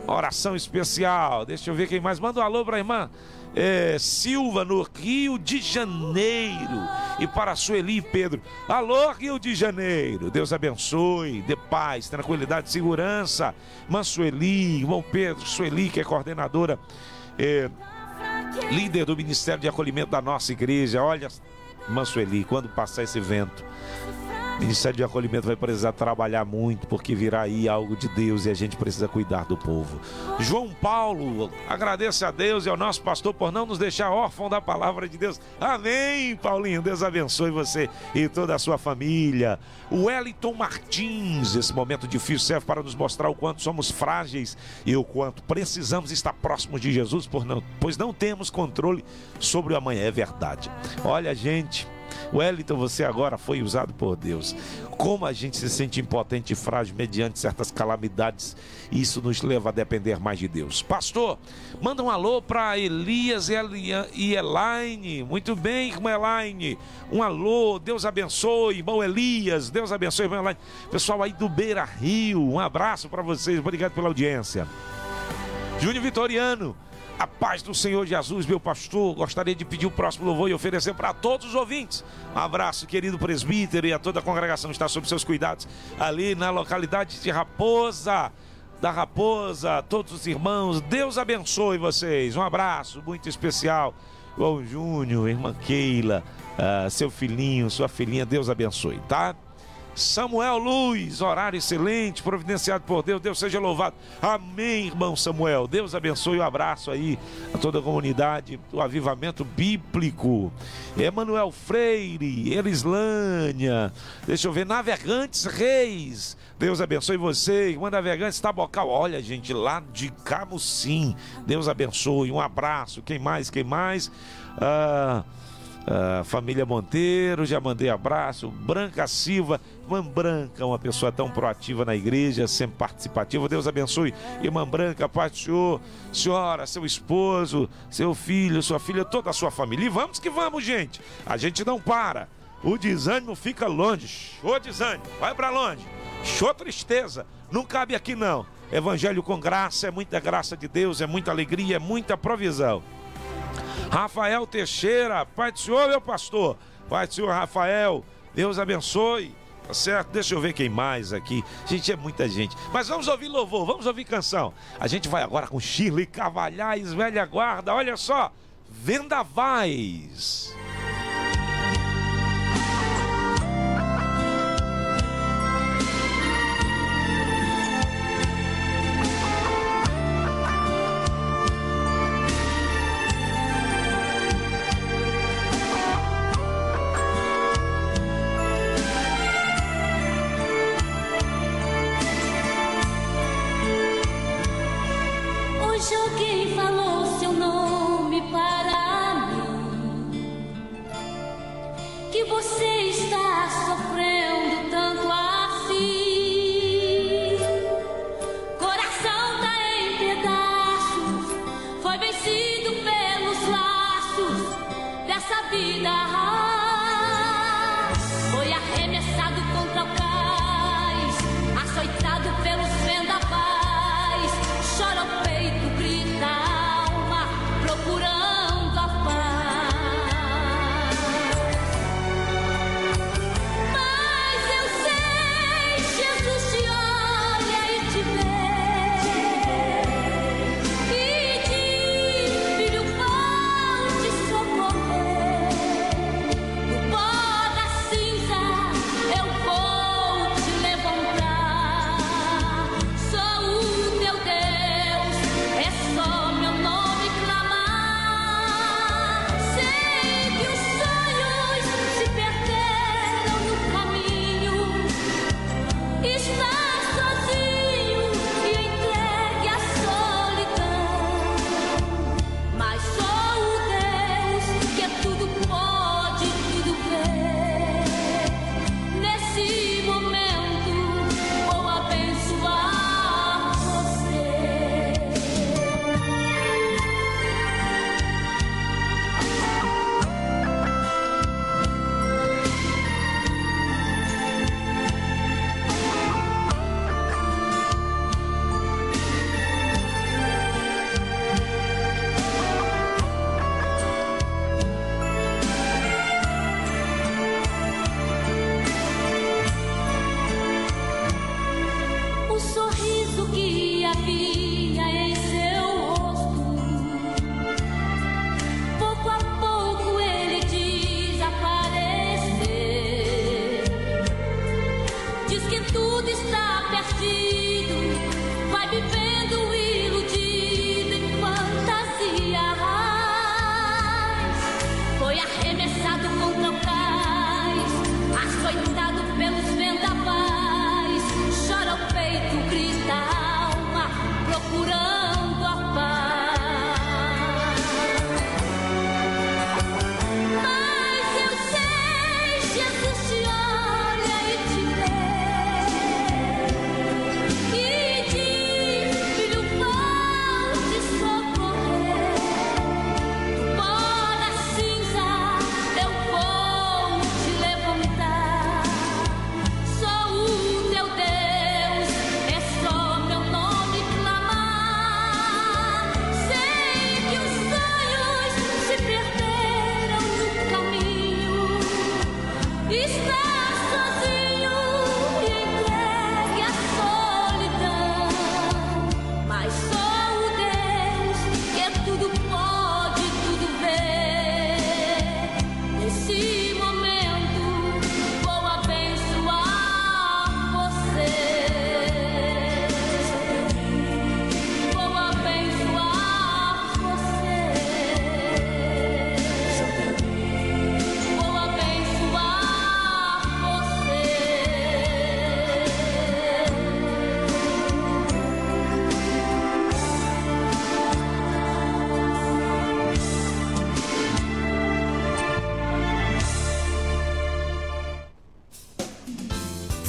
Oração especial. Deixa eu ver quem mais. Manda um alô para a irmã é, Silva, no Rio de Janeiro. E para Sueli e Pedro. Alô, Rio de Janeiro. Deus abençoe, dê paz, tranquilidade, segurança. Irmã Sueli, irmão Pedro, Sueli, que é coordenadora, é, líder do Ministério de Acolhimento da nossa igreja. Olha, irmã Sueli, quando passar esse vento Ministério de Acolhimento vai precisar trabalhar muito, porque virá aí algo de Deus e a gente precisa cuidar do povo. João Paulo, agradece a Deus e ao nosso pastor por não nos deixar órfão da palavra de Deus. Amém, Paulinho. Deus abençoe você e toda a sua família. O Wellington Martins, esse momento difícil serve para nos mostrar o quanto somos frágeis e o quanto precisamos estar próximos de Jesus, por não, pois não temos controle sobre o amanhã. É verdade. Olha, gente Wellington, você agora foi usado por Deus. Como a gente se sente impotente e frágil mediante certas calamidades, isso nos leva a depender mais de Deus. Pastor, manda um alô para Elias e Elaine. Muito bem, irmã Elaine. Um alô, Deus abençoe, irmão Elias. Deus abençoe, irmão Elaine. Pessoal aí do Beira Rio, um abraço para vocês. Obrigado pela audiência. Júnior Vitoriano. A paz do Senhor Jesus, meu pastor. Gostaria de pedir o próximo louvor e oferecer para todos os ouvintes. Um abraço, querido presbítero, e a toda a congregação que está sob seus cuidados ali na localidade de Raposa. Da Raposa, todos os irmãos, Deus abençoe vocês. Um abraço muito especial. João Júnior, irmã Keila, uh, seu filhinho, sua filhinha, Deus abençoe, tá? Samuel Luz, horário excelente, providenciado por Deus, Deus seja louvado. Amém, irmão Samuel. Deus abençoe. Um abraço aí a toda a comunidade do avivamento bíblico. Emanuel Freire, Elislânia, deixa eu ver, Navegantes Reis. Deus abençoe você, irmã Navegantes Tabocal. Olha, gente, lá de Camusim. Deus abençoe. Um abraço. Quem mais? Quem mais? Ah. Família Monteiro, já mandei abraço. Branca Silva, Irmã Branca, uma pessoa tão proativa na igreja, sempre participativa. Deus abençoe. Irmã Branca, Pai do Senhor, senhora, seu esposo, seu filho, sua filha, toda a sua família. E vamos que vamos, gente. A gente não para. O desânimo fica longe. Ô desânimo, vai para longe. Show tristeza. Não cabe aqui não. Evangelho com graça, é muita graça de Deus, é muita alegria, é muita provisão. Rafael Teixeira, Pai do Senhor, meu pastor. Pai do Senhor, Rafael, Deus abençoe. Tá certo? Deixa eu ver quem mais aqui. Gente, é muita gente. Mas vamos ouvir louvor, vamos ouvir canção. A gente vai agora com Shirley Cavalhais, velha guarda. Olha só, Vendavais.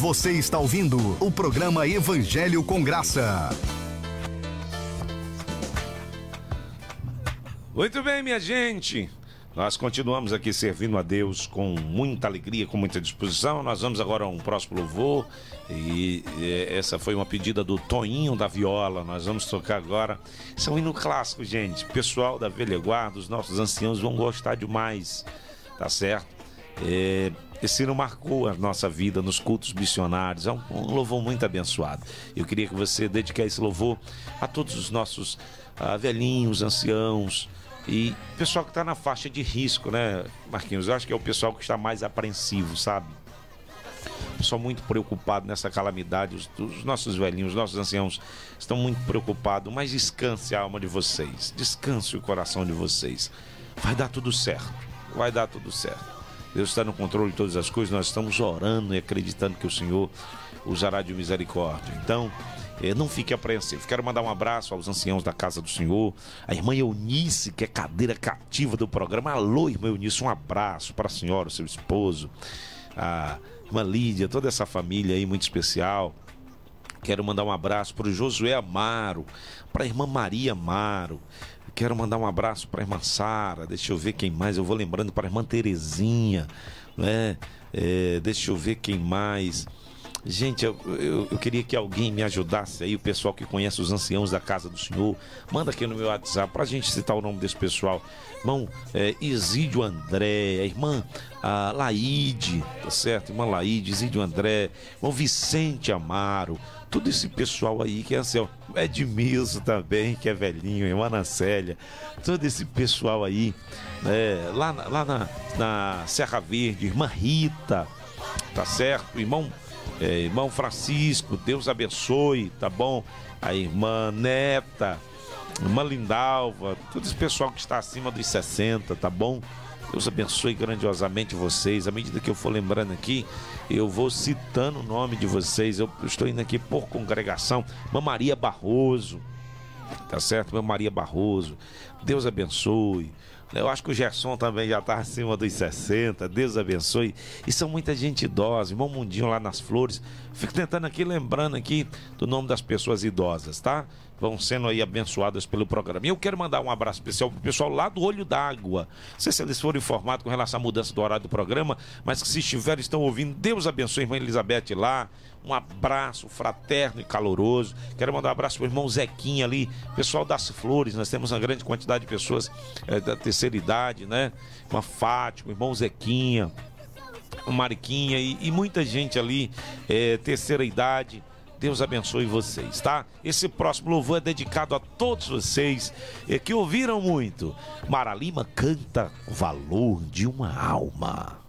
Você está ouvindo o programa Evangelho com Graça. Muito bem, minha gente. Nós continuamos aqui servindo a Deus com muita alegria, com muita disposição. Nós vamos agora a um próximo louvor. E essa foi uma pedida do Toninho da Viola. Nós vamos tocar agora. Isso é um hino clássico, gente. Pessoal da Velha Guarda, os nossos anciãos vão gostar demais. Tá certo? É, esse hino marcou a nossa vida nos cultos missionários. É um, um louvor muito abençoado. Eu queria que você dedicasse esse louvor a todos os nossos uh, velhinhos, anciãos e pessoal que está na faixa de risco, né, Marquinhos? Eu acho que é o pessoal que está mais apreensivo, sabe? Pessoal muito preocupado nessa calamidade. Os, os, nossos velhinhos, os nossos anciãos estão muito preocupados. Mas descanse a alma de vocês. Descanse o coração de vocês. Vai dar tudo certo. Vai dar tudo certo. Deus está no controle de todas as coisas. Nós estamos orando e acreditando que o Senhor usará de misericórdia. Então, é, não fique apreensivo. Quero mandar um abraço aos anciãos da Casa do Senhor, a irmã Eunice, que é cadeira cativa do programa. Alô, irmã Eunice, um abraço para a senhora, o seu esposo, a irmã Lídia, toda essa família aí muito especial. Quero mandar um abraço para o Josué Amaro, para a irmã Maria Amaro. Quero mandar um abraço para a irmã Sara. Deixa eu ver quem mais. Eu vou lembrando para a irmã Terezinha, né? É, deixa eu ver quem mais. Gente, eu, eu, eu, queria que alguém me ajudasse aí, o pessoal que conhece os anciãos da casa do Senhor. Manda aqui no meu WhatsApp pra gente citar o nome desse pessoal. Irmão é, Isídio André, a irmã a Laide, tá certo? Irmã Laide, Isídio André, irmão Vicente Amaro, todo esse pessoal aí que é ancião. Edmilson também, que é velhinho, irmã Anacélia, todo esse pessoal aí, né? lá, lá na, na Serra Verde, irmã Rita, tá certo? Irmão é, irmão Francisco, Deus abençoe, tá bom? A irmã Neta, irmã Lindalva, todo esse pessoal que está acima dos 60, tá bom? Deus abençoe grandiosamente vocês. À medida que eu for lembrando aqui, eu vou citando o nome de vocês. Eu estou indo aqui por congregação. Irmã Maria Barroso, tá certo? Irmã Maria Barroso, Deus abençoe. Eu acho que o Gerson também já está acima dos 60. Deus abençoe. E são muita gente idosa. Irmão Mundinho lá nas flores. Fico tentando aqui, lembrando aqui do nome das pessoas idosas, tá? Vão sendo aí abençoadas pelo programa. E eu quero mandar um abraço especial pro pessoal lá do Olho d'Água. Não sei se eles foram informados com relação à mudança do horário do programa, mas que se estiverem, estão ouvindo, Deus abençoe irmã Elizabeth lá. Um abraço fraterno e caloroso. Quero mandar um abraço pro irmão Zequinha ali, pessoal das Flores. Nós temos uma grande quantidade de pessoas é, da terceira idade, né? Uma Fátima, irmão Zequinha, Mariquinha e, e muita gente ali, é, terceira idade Deus abençoe vocês, tá? Esse próximo louvor é dedicado a todos vocês que ouviram muito. Mara Lima canta o valor de uma alma.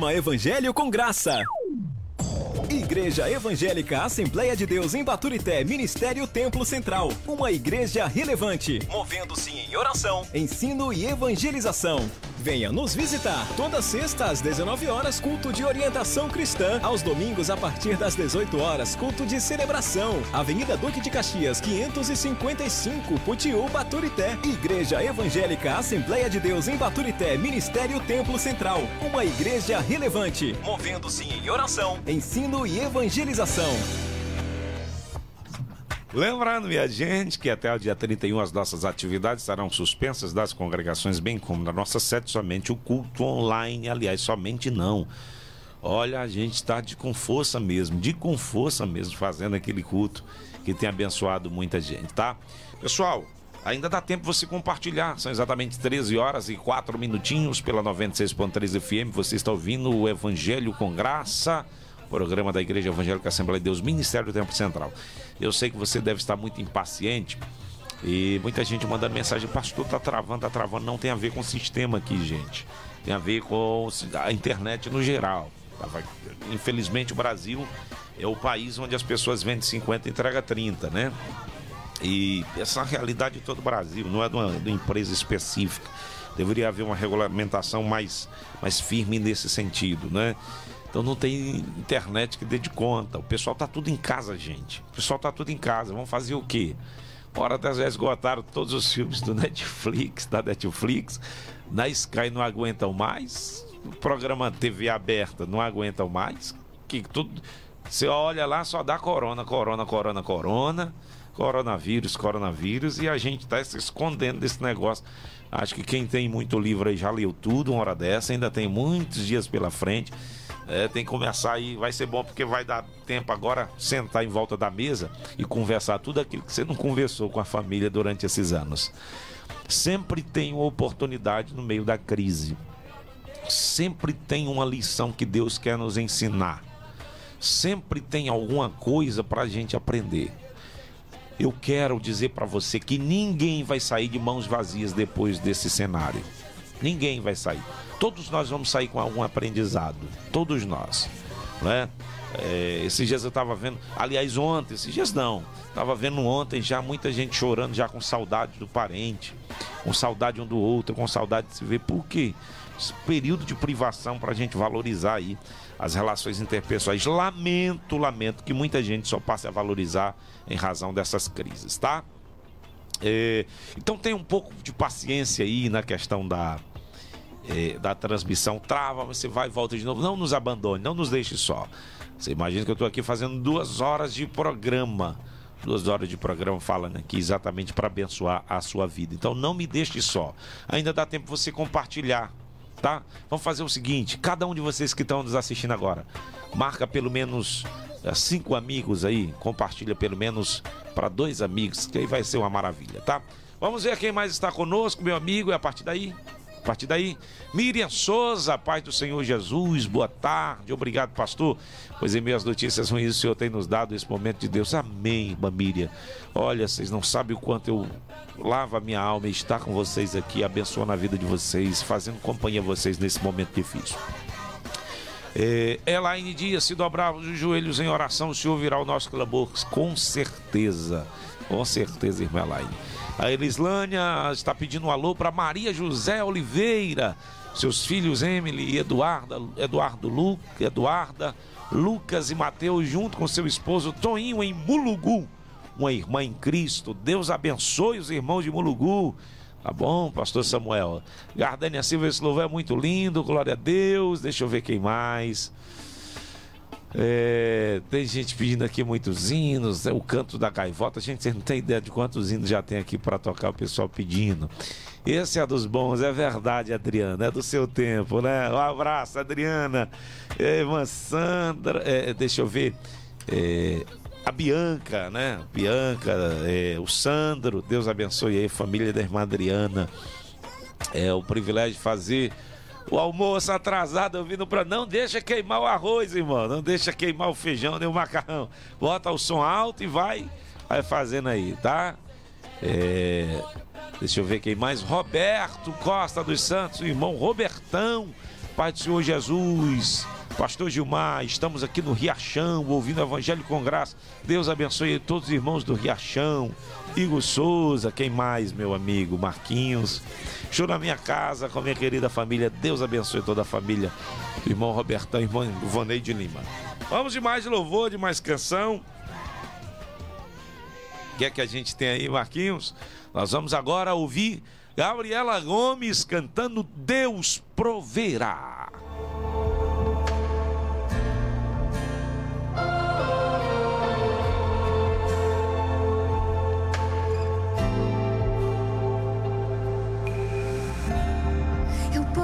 Programa Evangelho com Graça. Igreja Evangélica Assembleia de Deus em Baturité, Ministério Templo Central. Uma igreja relevante, movendo-se em oração, ensino e evangelização. Venha nos visitar. Toda sexta às 19 horas, culto de orientação cristã. Aos domingos, a partir das 18 horas, culto de celebração. Avenida Duque de Caxias, 555, Putiú, Baturité. Igreja Evangélica Assembleia de Deus em Baturité, Ministério Templo Central. Uma igreja relevante, movendo-se em oração, ensino e evangelização. Lembrando, minha gente, que até o dia 31 as nossas atividades estarão suspensas das congregações, bem como na nossa sede, somente o culto online. Aliás, somente não. Olha, a gente está de com força mesmo, de com força mesmo, fazendo aquele culto que tem abençoado muita gente, tá? Pessoal, ainda dá tempo você compartilhar. São exatamente 13 horas e 4 minutinhos pela 96.3 FM. Você está ouvindo o Evangelho com Graça programa da Igreja Evangélica Assembleia de Deus, Ministério do Tempo Central. Eu sei que você deve estar muito impaciente e muita gente mandando mensagem, pastor, tá travando, tá travando. Não tem a ver com o sistema aqui, gente. Tem a ver com a internet no geral. Tá? Infelizmente o Brasil é o país onde as pessoas vendem 50 e entrega 30, né? E essa é realidade de todo o Brasil, não é de uma, de uma empresa específica. Deveria haver uma regulamentação mais, mais firme nesse sentido, né? Então não tem internet que dê de conta. O pessoal tá tudo em casa, gente. O pessoal tá tudo em casa. Vamos fazer o quê? Hora das vezes esgotaram todos os filmes do (laughs) Netflix, da Netflix. Na Sky não aguentam mais. O programa TV aberta não aguentam mais. Que tudo. Você olha lá, só dá corona, corona, corona, corona. Coronavírus, coronavírus. E a gente tá se escondendo desse negócio. Acho que quem tem muito livro aí já leu tudo uma hora dessa. Ainda tem muitos dias pela frente. É, tem que começar aí, vai ser bom porque vai dar tempo agora sentar em volta da mesa e conversar tudo aquilo que você não conversou com a família durante esses anos. Sempre tem uma oportunidade no meio da crise. Sempre tem uma lição que Deus quer nos ensinar. Sempre tem alguma coisa para a gente aprender. Eu quero dizer para você que ninguém vai sair de mãos vazias depois desse cenário. Ninguém vai sair. Todos nós vamos sair com algum aprendizado. Todos nós. Né? É, esses dias eu estava vendo, aliás, ontem, esses dias não, estava vendo ontem já muita gente chorando, já com saudade do parente, com saudade um do outro, com saudade de se ver. Por quê? Esse período de privação para a gente valorizar aí as relações interpessoais. Lamento, lamento que muita gente só passe a valorizar em razão dessas crises, tá? É, então tem um pouco de paciência aí na questão da, é, da transmissão. Trava, você vai e volta de novo. Não nos abandone, não nos deixe só. Você imagina que eu estou aqui fazendo duas horas de programa. Duas horas de programa falando aqui exatamente para abençoar a sua vida. Então não me deixe só. Ainda dá tempo você compartilhar, tá? Vamos fazer o seguinte: cada um de vocês que estão nos assistindo agora, marca pelo menos é, cinco amigos aí, compartilha pelo menos para dois amigos, que aí vai ser uma maravilha, tá? Vamos ver quem mais está conosco, meu amigo, e a partir daí a partir daí, Miriam Souza, Pai do Senhor Jesus, boa tarde, obrigado, pastor, pois em meio às notícias ruins o Senhor tem nos dado esse momento de Deus. Amém, irmã Miriam. Olha, vocês não sabem o quanto eu lavo a minha alma estar com vocês aqui, abençoando a vida de vocês, fazendo companhia a vocês nesse momento difícil. É, Elaine Dias, se dobrar os joelhos em oração, o Senhor virá o nosso clamor, com certeza, com certeza, irmã Elaine. A Elislânia está pedindo um alô para Maria José Oliveira, seus filhos Emily e Eduardo, Eduardo Lu, Eduarda, Lucas e Mateus, junto com seu esposo Toinho em Mulugu. Uma irmã em Cristo. Deus abençoe os irmãos de Mulugu. Tá bom, pastor Samuel? Gardênia Silva, esse louvor é muito lindo, glória a Deus. Deixa eu ver quem mais. É, tem gente pedindo aqui muitos hinos, é, o canto da gaivota. Gente não tem ideia de quantos hinos já tem aqui para tocar o pessoal pedindo. Esse é dos bons, é verdade, Adriana, é do seu tempo, né? Um abraço, Adriana, é, irmã Sandra, é, deixa eu ver, é, a Bianca, né? Bianca, é, o Sandro, Deus abençoe aí, família da irmã Adriana. É o privilégio de fazer o almoço atrasado vindo para não deixa queimar o arroz, irmão, não deixa queimar o feijão nem o macarrão. Bota o som alto e vai, vai fazendo aí, tá? É, deixa eu ver quem mais. Roberto Costa dos Santos, irmão Robertão, Pai do Senhor Jesus. Pastor Gilmar, estamos aqui no Riachão, ouvindo o Evangelho com Graça. Deus abençoe todos os irmãos do Riachão. Igor Souza, quem mais, meu amigo? Marquinhos. Estou na minha casa com a minha querida família. Deus abençoe toda a família. Irmão Robertão, irmão Ivonei de Lima. Vamos de mais louvor, de mais canção. O que é que a gente tem aí, Marquinhos? Nós vamos agora ouvir Gabriela Gomes cantando Deus proverá.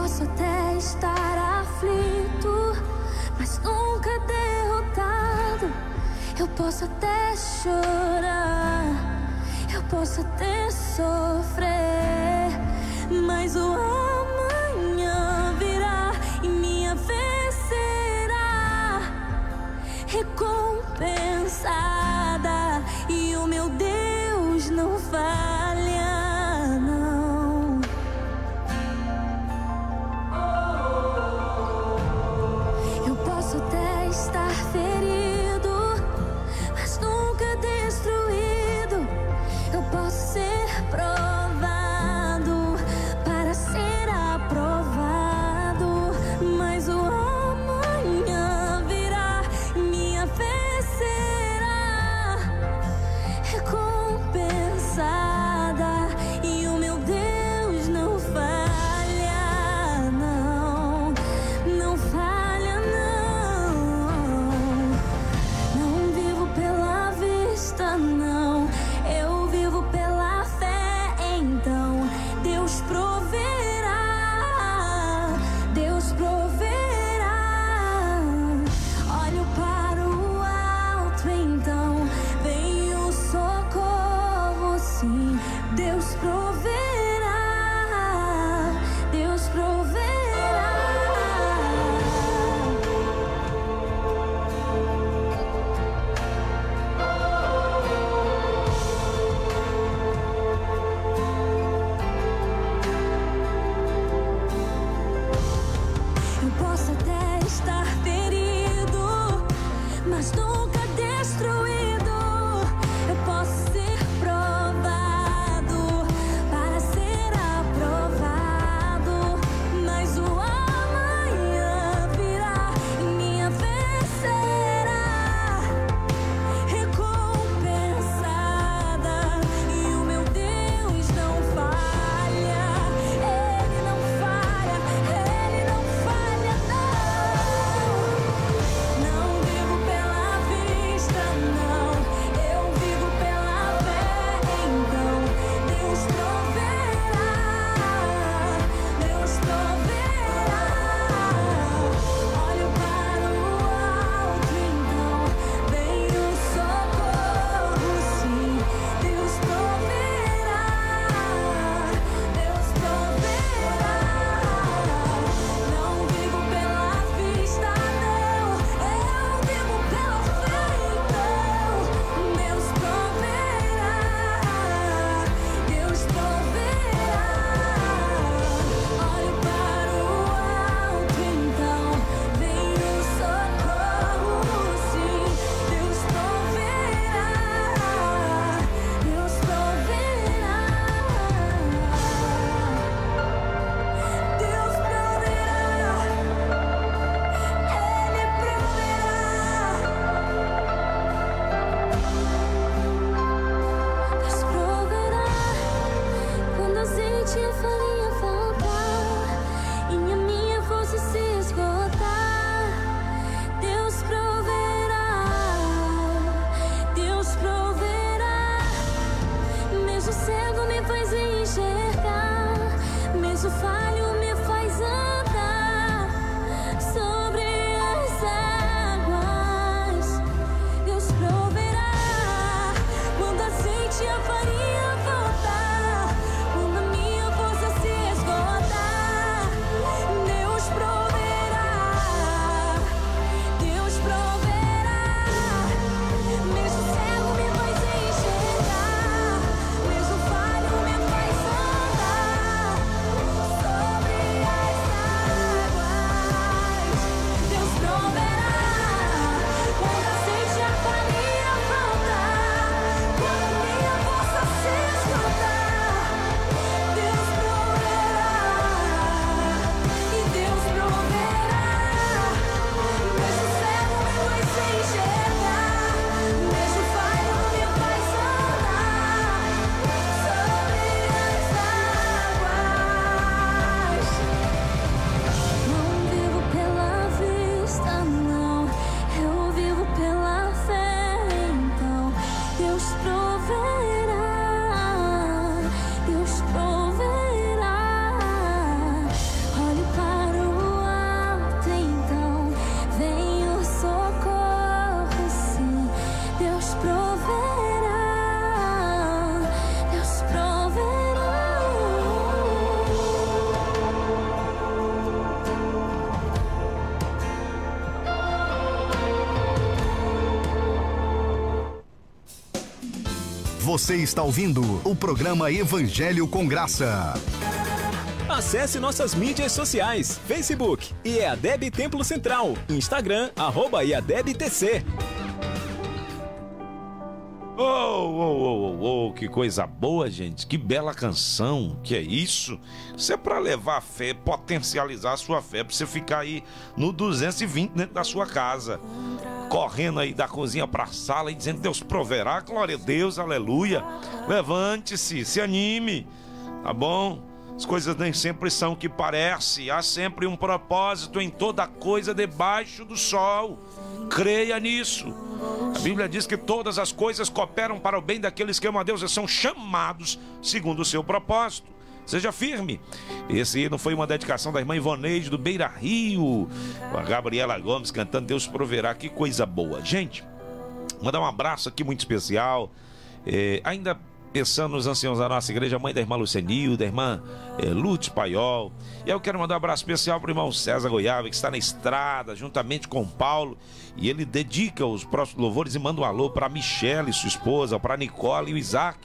Posso até estar aflito, mas nunca derrotado. Eu posso até chorar, eu posso até sofrer, mas o amanhã virá e minha vez será recompensada e o meu Deus não falha. Você está ouvindo o programa Evangelho com Graça. Acesse nossas mídias sociais: Facebook e Templo Central, Instagram arroba IADEBTC. Oh, que coisa boa, gente. Que bela canção. Que é isso? Isso é para levar a fé, potencializar a sua fé, para você ficar aí no 220 dentro da sua casa. Correndo aí da cozinha para a sala e dizendo: Deus proverá, glória a Deus, aleluia. Levante-se, se anime, tá bom? As coisas nem sempre são o que parece, há sempre um propósito em toda coisa debaixo do sol. Creia nisso. A Bíblia diz que todas as coisas cooperam para o bem daqueles que amam a Deus e são chamados segundo o seu propósito. Seja firme. Esse não foi uma dedicação da irmã Ivoneide do Beira Rio. A Gabriela Gomes cantando Deus proverá. Que coisa boa. Gente, mandar um abraço aqui muito especial. É, ainda pensando nos anciãos da nossa igreja, mãe da irmã Lucenil, da irmã é, Lute Paiol. E eu quero mandar um abraço especial para o irmão César Goiaba, que está na estrada, juntamente com Paulo. E ele dedica os próximos louvores e manda um alô para Michele, sua esposa, para Nicole e o Isaac.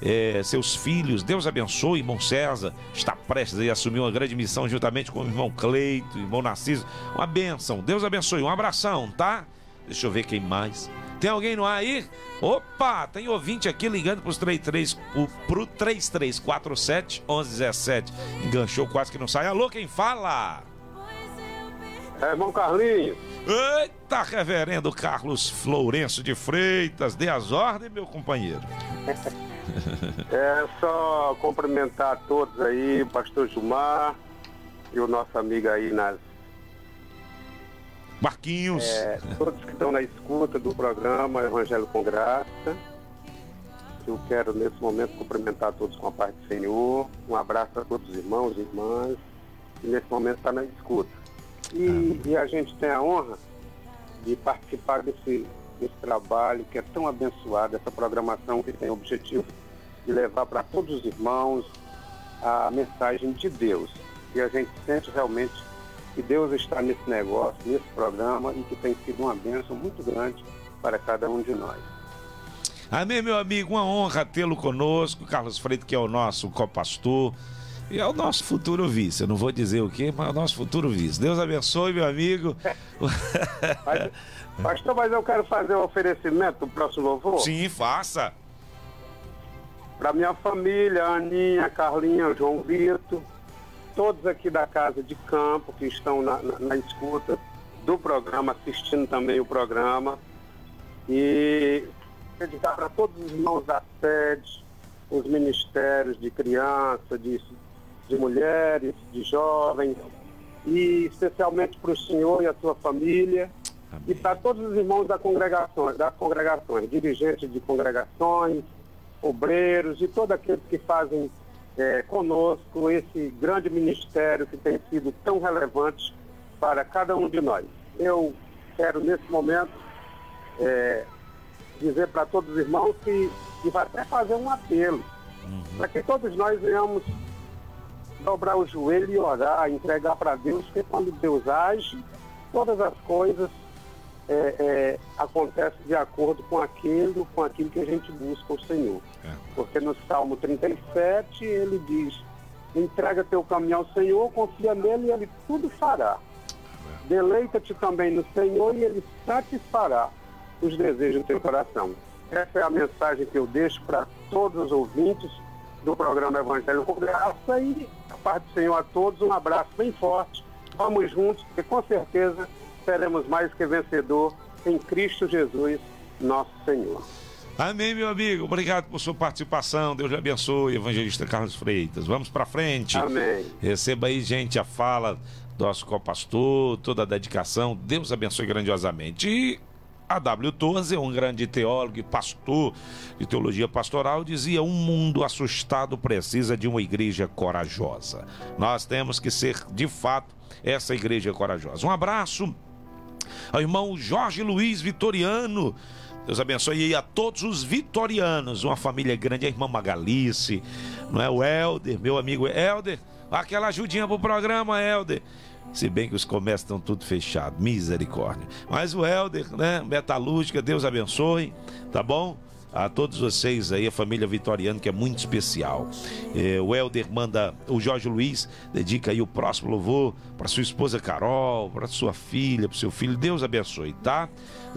É, seus filhos, Deus abençoe, irmão César, está prestes a assumir uma grande missão juntamente com o irmão Cleito, irmão Narciso, uma bênção, Deus abençoe, um abração, tá? Deixa eu ver quem mais. Tem alguém no ar aí? Opa, tem ouvinte aqui ligando para os 33, pro 3347 1117. Enganchou quase que não sai. Alô, quem fala? É, irmão Carlinhos. Eita, reverendo Carlos Florenço de Freitas, dê as ordens, meu companheiro. (laughs) é só cumprimentar a todos aí, o pastor Gilmar e o nosso amigo aí nas Marquinhos. É, todos que estão na escuta do programa Evangelho com Graça. Eu quero, nesse momento, cumprimentar todos com a paz do Senhor. Um abraço a todos os irmãos e irmãs. E nesse momento está na escuta. E, e, a gente tem a honra de participar desse, desse trabalho que é tão abençoado, essa programação que tem o objetivo de levar para todos os irmãos a mensagem de Deus. E a gente sente realmente que Deus está nesse negócio, nesse programa e que tem sido uma bênção muito grande para cada um de nós. Amém, meu amigo, uma honra tê-lo conosco, Carlos Freitas, que é o nosso copastor e é o nosso futuro vice. Eu não vou dizer o quê, mas é o nosso futuro vice. Deus abençoe, meu amigo. (laughs) mas, pastor, mas eu quero fazer um oferecimento do próximo louvor. Sim, faça. Para minha família, Aninha, Carlinha, João Vitor, todos aqui da Casa de Campo que estão na, na, na escuta do programa, assistindo também o programa. E dedicar para todos os irmãos da sede, os ministérios de criança, de, de mulheres, de jovens, e especialmente para o senhor e a sua família, Amém. e para todos os irmãos da congregação, das congregações, dirigentes de congregações, obreiros e todos aqueles que fazem é, conosco esse grande ministério que tem sido tão relevante para cada um de nós. Eu quero, nesse momento, é, dizer para todos os irmãos que, e vai até fazer um apelo, uhum. para que todos nós venhamos dobrar o joelho e orar, entregar para Deus, porque quando Deus age, todas as coisas é, é, acontece de acordo com aquilo, com aquilo que a gente busca o Senhor. É. Porque no Salmo 37 ele diz, entrega teu caminho ao Senhor, confia nele e ele tudo fará. Deleita-te também no Senhor e ele satisfará os desejos do teu coração. Essa é a mensagem que eu deixo para todos os ouvintes do programa Evangelho com Graça e a parte do Senhor a todos, um abraço bem forte. Vamos juntos, porque com certeza seremos mais que vencedor em Cristo Jesus, nosso Senhor. Amém, meu amigo. Obrigado por sua participação. Deus lhe abençoe, evangelista Carlos Freitas. Vamos para frente. Amém. Receba aí, gente, a fala do nosso copastor, toda a dedicação. Deus abençoe grandiosamente. E a W. Torze, um grande teólogo e pastor de teologia pastoral, dizia: Um mundo assustado precisa de uma igreja corajosa. Nós temos que ser, de fato, essa igreja corajosa. Um abraço ao irmão Jorge Luiz Vitoriano. Deus abençoe a todos os vitorianos, uma família grande, a irmã Magalice, não é? O Helder, meu amigo Helder, aquela ajudinha pro programa, Helder. Se bem que os comércios estão tudo fechados, misericórdia. Mas o Helder, né? Metalúrgica, Deus abençoe, tá bom? A todos vocês aí, a família Vitoriano, que é muito especial. É, o Helder manda, o Jorge Luiz dedica aí o próximo louvor para sua esposa Carol, para sua filha, para seu filho. Deus abençoe, tá?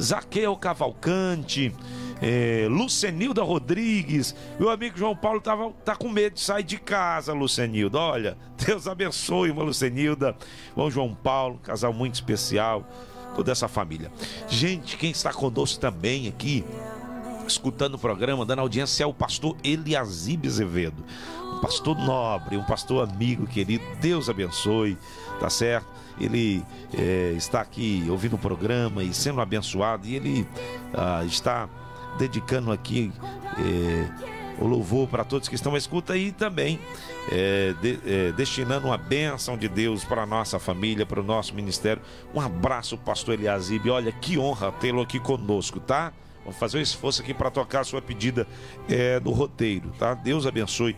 Zaqueu Cavalcante, é, Lucenilda Rodrigues. Meu amigo João Paulo tava, tá com medo de sair de casa, Lucenilda. Olha, (laughs) Deus abençoe, uma Lucenilda. Bom João Paulo, casal muito especial. Toda essa família. Gente, quem está conosco também aqui escutando o programa, dando audiência, é o pastor Eliasib Azevedo. Um pastor nobre, um pastor amigo, querido. Deus abençoe, tá certo? Ele é, está aqui ouvindo o programa e sendo abençoado, e ele ah, está dedicando aqui. É, o louvor para todos que estão à escuta e também é, de, é, destinando uma bênção de Deus para a nossa família, para o nosso ministério. Um abraço, pastor Eliasib. Olha que honra tê-lo aqui conosco, tá? Vamos fazer um esforço aqui para tocar a sua pedida é, no roteiro, tá? Deus abençoe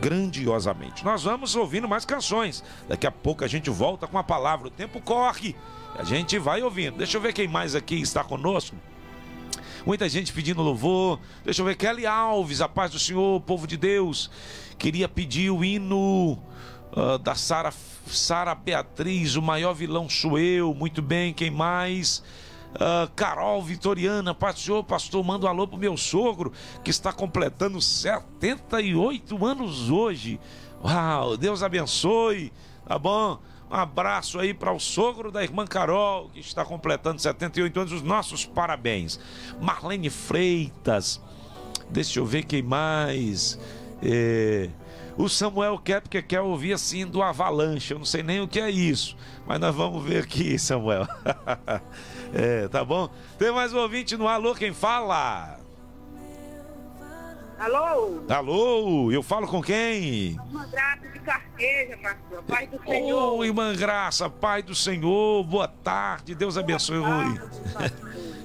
grandiosamente. Nós vamos ouvindo mais canções. Daqui a pouco a gente volta com a palavra. O tempo corre. A gente vai ouvindo. Deixa eu ver quem mais aqui está conosco. Muita gente pedindo louvor. Deixa eu ver. Kelly Alves, a paz do Senhor, povo de Deus. Queria pedir o hino uh, da Sara Sara Beatriz, o maior vilão sou eu. Muito bem, quem mais? Uh, Carol Vitoriana, pastor, pastor, manda um alô pro meu sogro, que está completando 78 anos hoje. Uau, Deus abençoe, tá bom? Um abraço aí para o sogro da irmã Carol, que está completando 78 anos. Os nossos parabéns. Marlene Freitas, deixa eu ver quem mais. É... O Samuel quer porque quer ouvir assim do Avalanche. Eu não sei nem o que é isso, mas nós vamos ver aqui, (laughs) Samuel. É, tá bom? Tem mais um ouvinte no alô, quem fala? Alô? Alô, eu falo com quem? Irmã Graça de Carqueja, pastor. Pai do Senhor. Ô, irmã Graça, Pai do Senhor, boa tarde, Deus abençoe.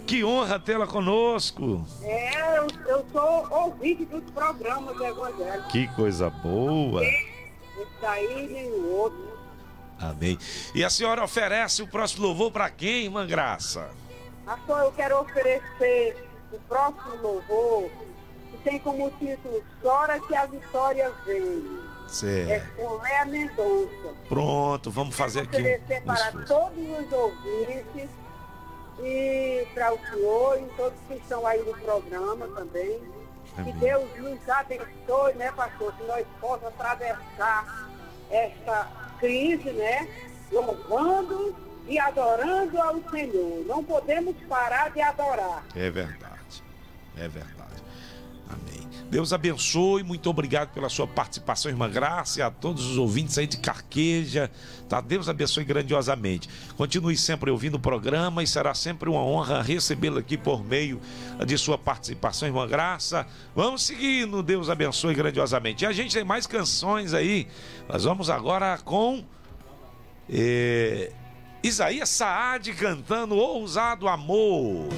Que honra tê-la conosco. É, eu, eu sou ouvinte dos programas do Evangelho. Que coisa boa. Esse daí nem o outro. Amém. E a senhora oferece o próximo louvor para quem, irmã Graça? Pastor, eu quero oferecer o próximo louvor que tem como título Chora que a vitória vem. Certo. É com Léa Mendonça. Pronto, vamos fazer aqui. Oferecer um, para todos os ouvintes e para o senhor e todos que estão aí no programa também. Amém. Que Deus nos abençoe, né, pastor? Que nós possamos atravessar essa crise, né? Louvando e adorando ao Senhor. Não podemos parar de adorar. É verdade. É verdade. Amém. Deus abençoe, muito obrigado pela sua participação, irmã Graça, e a todos os ouvintes aí de Carqueja, tá? Deus abençoe grandiosamente. Continue sempre ouvindo o programa e será sempre uma honra recebê-lo aqui por meio de sua participação, irmã Graça. Vamos seguindo, Deus abençoe grandiosamente. E a gente tem mais canções aí, nós vamos agora com. Eh, Isaías Saad cantando Ousado Amor.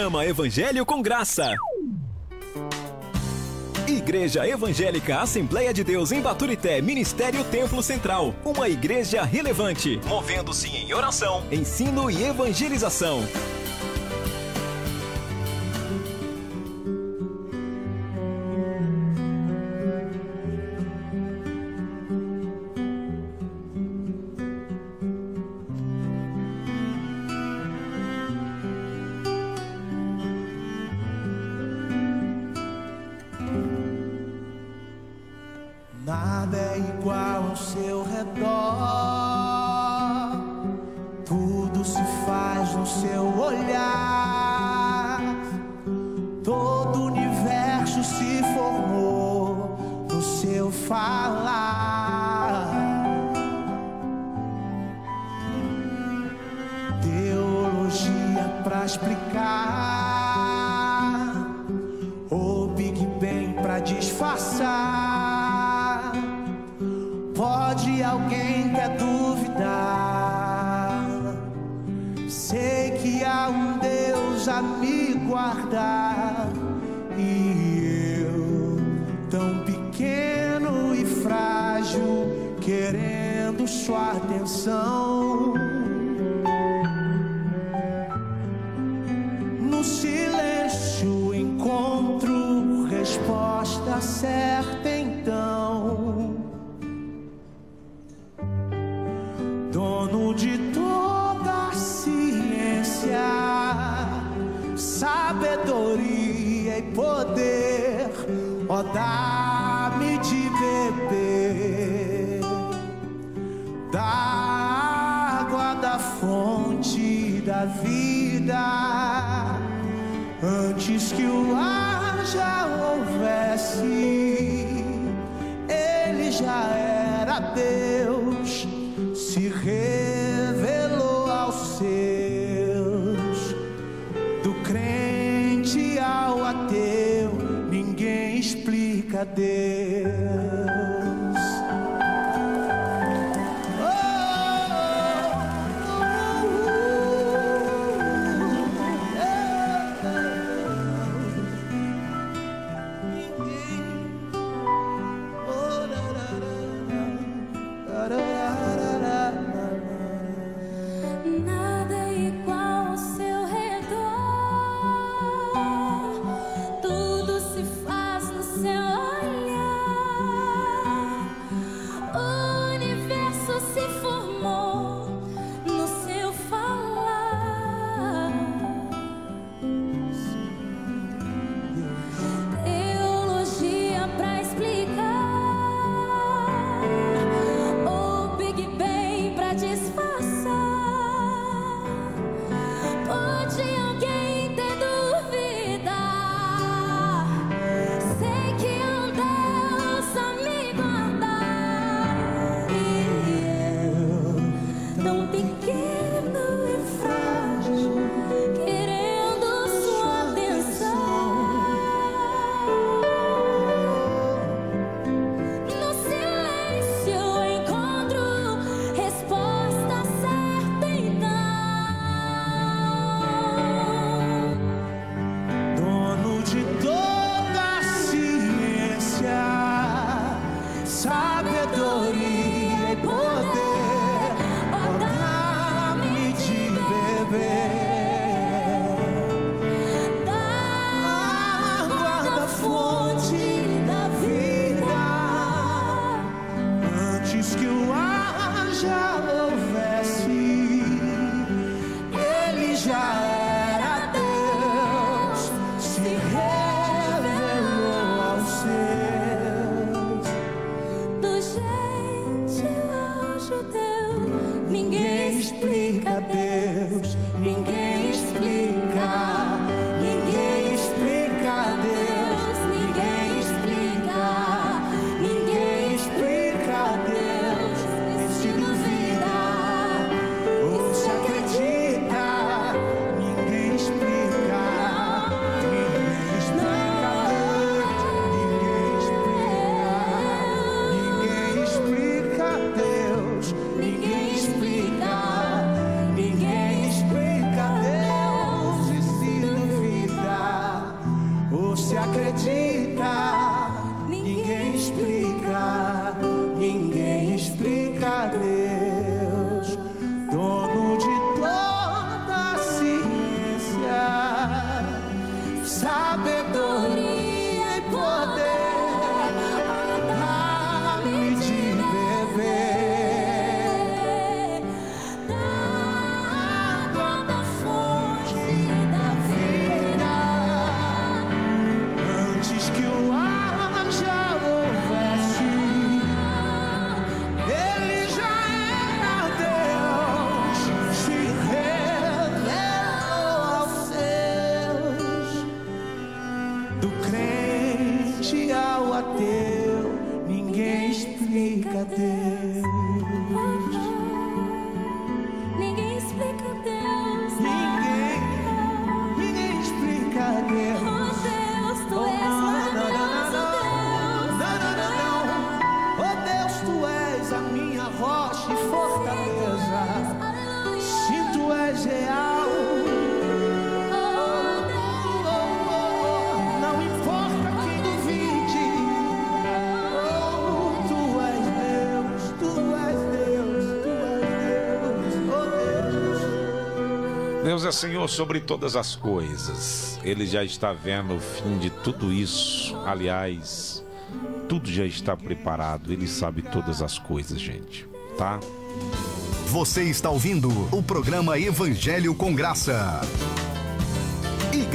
Programa Evangelho com Graça. Igreja Evangélica Assembleia de Deus em Baturité, Ministério Templo Central. Uma igreja relevante, movendo-se em oração, ensino e evangelização. nada é igual ao seu redor. day. Deus é Senhor sobre todas as coisas. Ele já está vendo o fim de tudo isso. Aliás, tudo já está preparado. Ele sabe todas as coisas, gente. Tá? Você está ouvindo o programa Evangelho com Graça.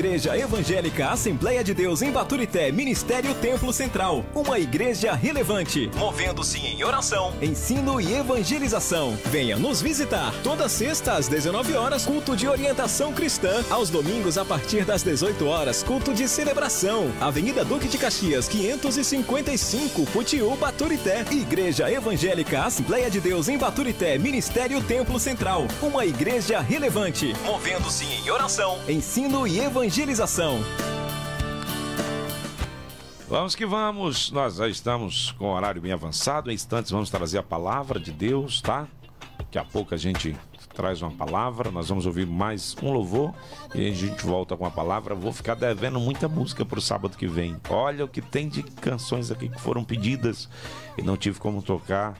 Igreja Evangélica Assembleia de Deus em Baturité, Ministério Templo Central. Uma igreja relevante, movendo-se em oração, ensino e evangelização. Venha nos visitar. Toda sexta às 19 horas, culto de orientação cristã. Aos domingos, a partir das 18 horas, culto de celebração. Avenida Duque de Caxias, 555, Putiú, Baturité. Igreja Evangélica Assembleia de Deus em Baturité, Ministério Templo Central. Uma igreja relevante, movendo-se em oração, ensino e evangelização. Vamos que vamos. Nós já estamos com o horário bem avançado. Em instantes vamos trazer a palavra de Deus, tá? Daqui a pouco a gente traz uma palavra. Nós vamos ouvir mais um louvor e a gente volta com a palavra. Vou ficar devendo muita música pro sábado que vem. Olha o que tem de canções aqui que foram pedidas e não tive como tocar.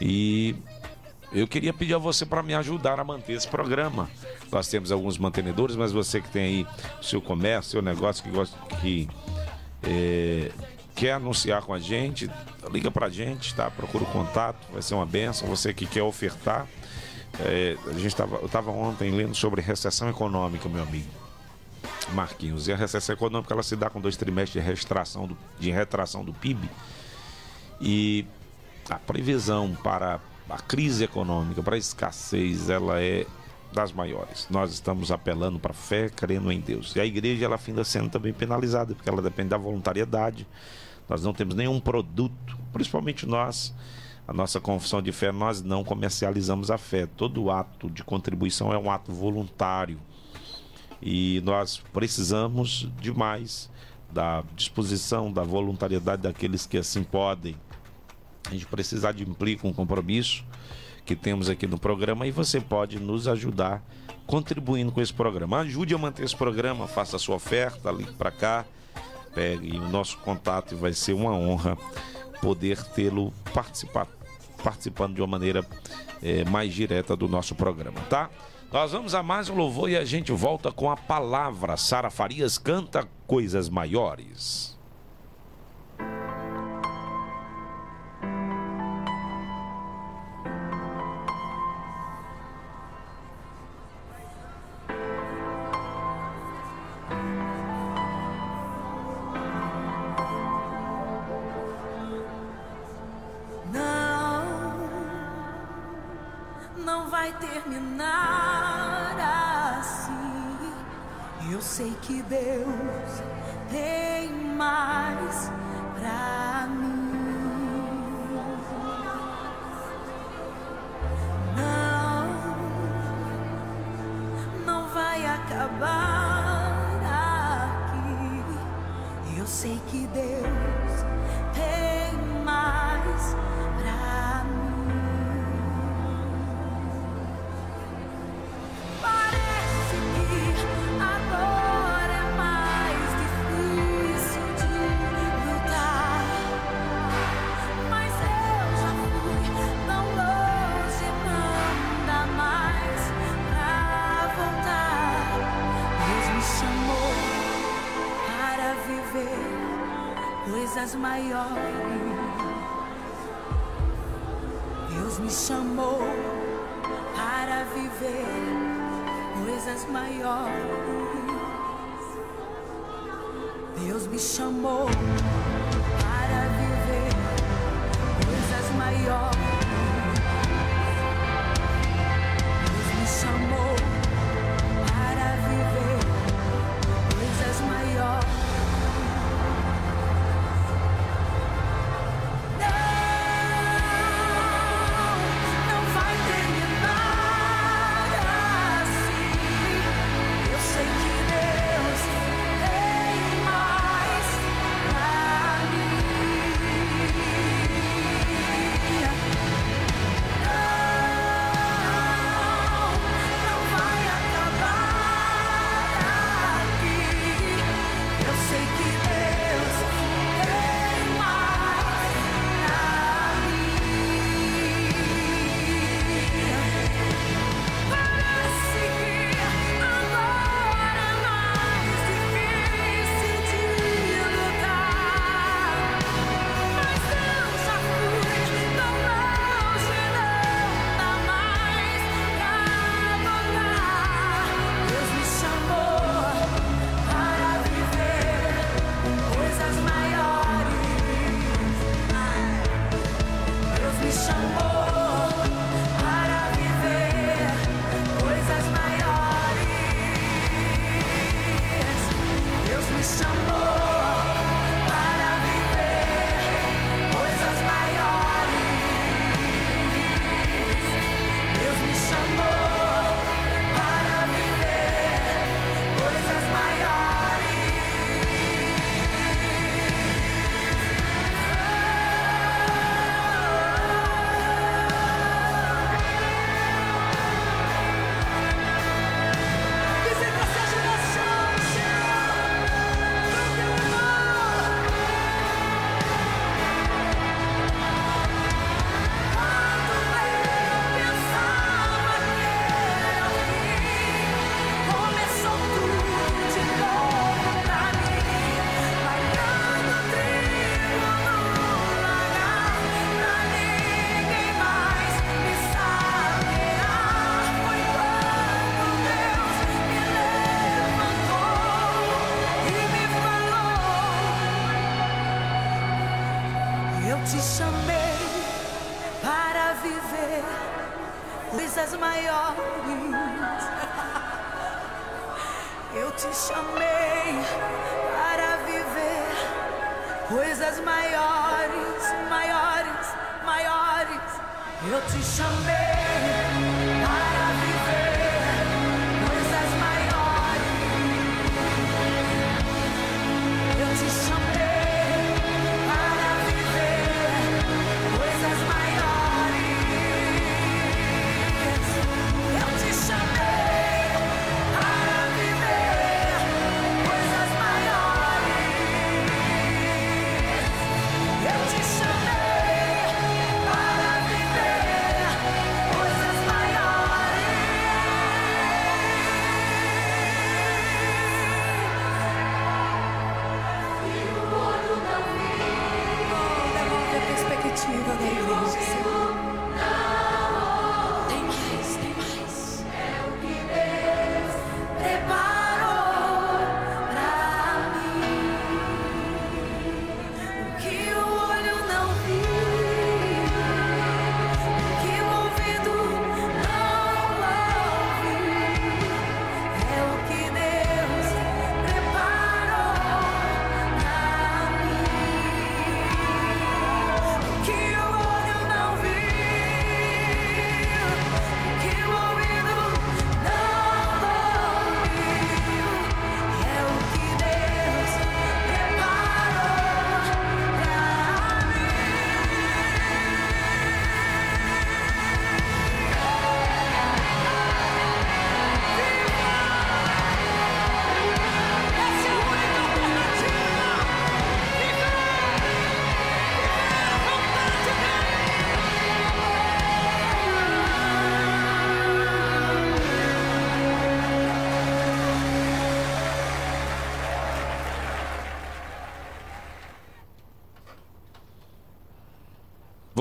E eu queria pedir a você para me ajudar a manter esse programa. Nós temos alguns mantenedores, mas você que tem aí o seu comércio, seu negócio que gosta que é, quer anunciar com a gente, liga pra gente, tá? Procura o contato, vai ser uma benção. Você que quer ofertar. é, a gente tava, eu estava ontem lendo sobre recessão econômica, meu amigo. Marquinhos, e a recessão econômica ela se dá com dois trimestres de do, de retração do PIB. E a previsão para a crise econômica, para a escassez, ela é das maiores. Nós estamos apelando para a fé, crendo em Deus. E a igreja ela finda sendo também penalizada, porque ela depende da voluntariedade. Nós não temos nenhum produto, principalmente nós, a nossa confissão de fé, nós não comercializamos a fé. Todo ato de contribuição é um ato voluntário. E nós precisamos demais da disposição, da voluntariedade daqueles que assim podem. A gente precisa de implica um compromisso que temos aqui no programa e você pode nos ajudar contribuindo com esse programa. Ajude a manter esse programa, faça a sua oferta, ligue para cá, pegue o nosso contato e vai ser uma honra poder tê-lo participar, participando de uma maneira eh, mais direta do nosso programa, tá? Nós vamos a mais um louvor e a gente volta com a palavra. Sara Farias canta coisas maiores. vai terminar assim. Eu sei que Deus tem mais pra mim. Não, não vai acabar aqui. Eu sei que Deus. maiores. Deus me chamou para viver coisas maiores. Deus me chamou.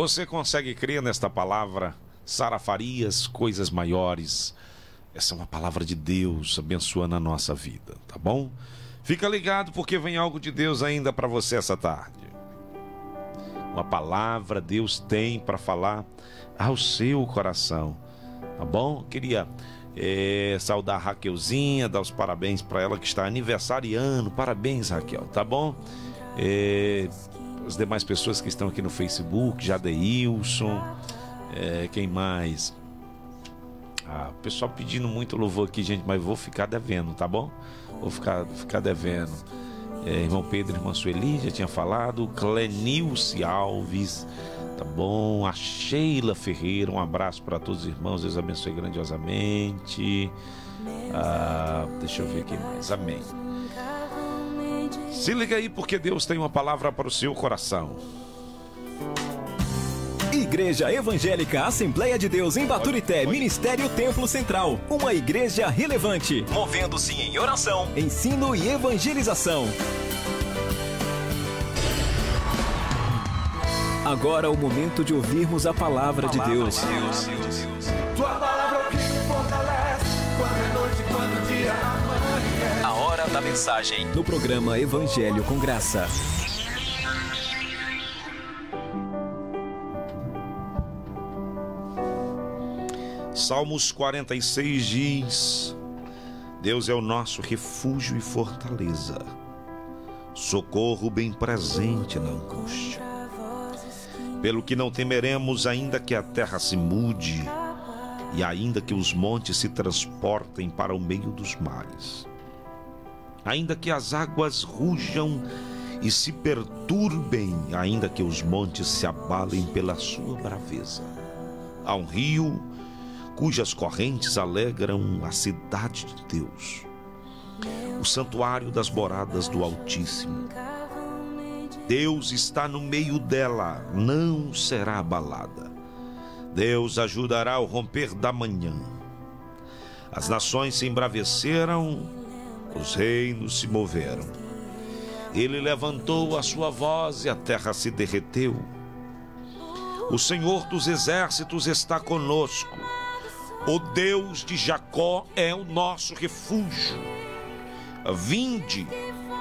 Você consegue crer nesta palavra? Sara Farias, coisas maiores. Essa é uma palavra de Deus abençoando a nossa vida, tá bom? Fica ligado porque vem algo de Deus ainda para você essa tarde. Uma palavra Deus tem para falar ao seu coração, tá bom? Queria é, saudar a Raquelzinha, dar os parabéns para ela que está aniversariando. Parabéns, Raquel, tá bom? É, as demais pessoas que estão aqui no Facebook, Jadeilson, é, quem mais? Ah, o pessoal pedindo muito louvor aqui, gente, mas vou ficar devendo, tá bom? Vou ficar, ficar devendo. É, irmão Pedro, irmã Sueli, já tinha falado. Clenilce Alves, tá bom? A Sheila Ferreira, um abraço para todos os irmãos, Deus abençoe grandiosamente. Ah, deixa eu ver aqui mais, amém. Se liga aí, porque Deus tem uma palavra para o seu coração. Igreja Evangélica Assembleia de Deus em Baturité, Ministério Templo Central. Uma igreja relevante, movendo-se em oração, ensino e evangelização. Agora é o momento de ouvirmos a palavra, de Deus. Tua palavra mensagem. No programa Evangelho com Graça. Salmos 46 diz: Deus é o nosso refúgio e fortaleza, socorro bem presente na angústia. Pelo que não temeremos, ainda que a terra se mude e ainda que os montes se transportem para o meio dos mares, ainda que as águas rujam e se perturbem, ainda que os montes se abalem pela sua braveza. Há um rio cujas correntes alegram a cidade de Deus, o santuário das moradas do Altíssimo. Deus está no meio dela, não será abalada. Deus ajudará ao romper da manhã. As nações se embraveceram, os reinos se moveram. Ele levantou a sua voz e a terra se derreteu. O Senhor dos exércitos está conosco. O Deus de Jacó é o nosso refúgio. Vinde,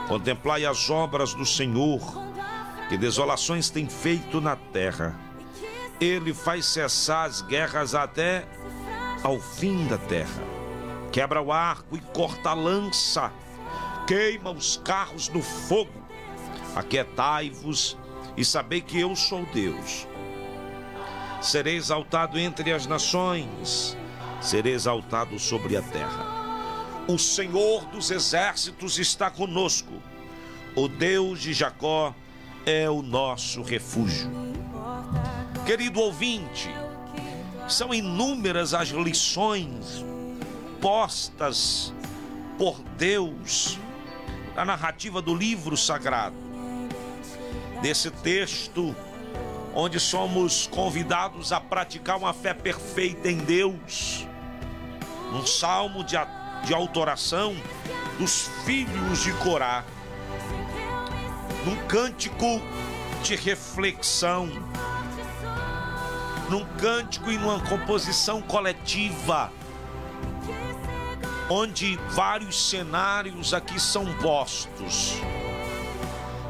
contemplai as obras do Senhor, que desolações tem feito na terra. Ele faz cessar as guerras até ao fim da terra. Quebra o arco e corta a lança, queima os carros no fogo. Aquietai-vos e sabei que eu sou Deus. Serei exaltado entre as nações ser exaltado sobre a terra. O Senhor dos exércitos está conosco. O Deus de Jacó é o nosso refúgio. Querido ouvinte, são inúmeras as lições postas por Deus na narrativa do livro sagrado. Desse texto, onde somos convidados a praticar uma fé perfeita em Deus um salmo de, de autoração dos filhos de Corá, num cântico de reflexão, num cântico e numa composição coletiva, onde vários cenários aqui são postos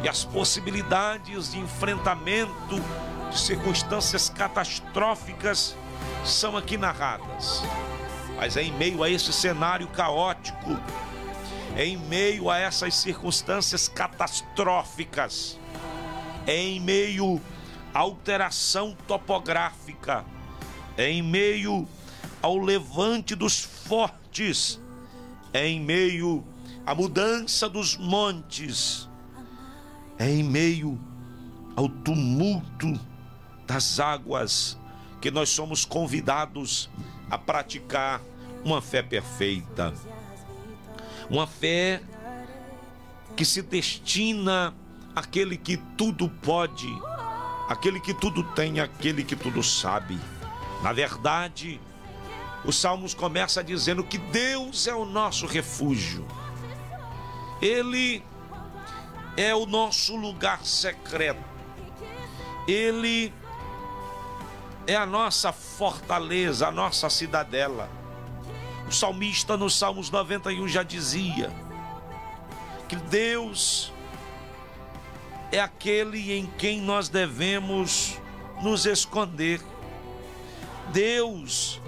e as possibilidades de enfrentamento de circunstâncias catastróficas são aqui narradas. Mas é em meio a esse cenário caótico, é em meio a essas circunstâncias catastróficas, é em meio à alteração topográfica, é em meio ao levante dos fortes, é em meio à mudança dos montes, é em meio ao tumulto das águas que nós somos convidados a praticar uma fé perfeita. Uma fé que se destina àquele que tudo pode, aquele que tudo tem, aquele que tudo sabe. Na verdade, os Salmos começa dizendo que Deus é o nosso refúgio. Ele é o nosso lugar secreto. Ele é a nossa fortaleza, a nossa cidadela. O salmista no Salmos 91 já dizia que Deus é aquele em quem nós devemos nos esconder. Deus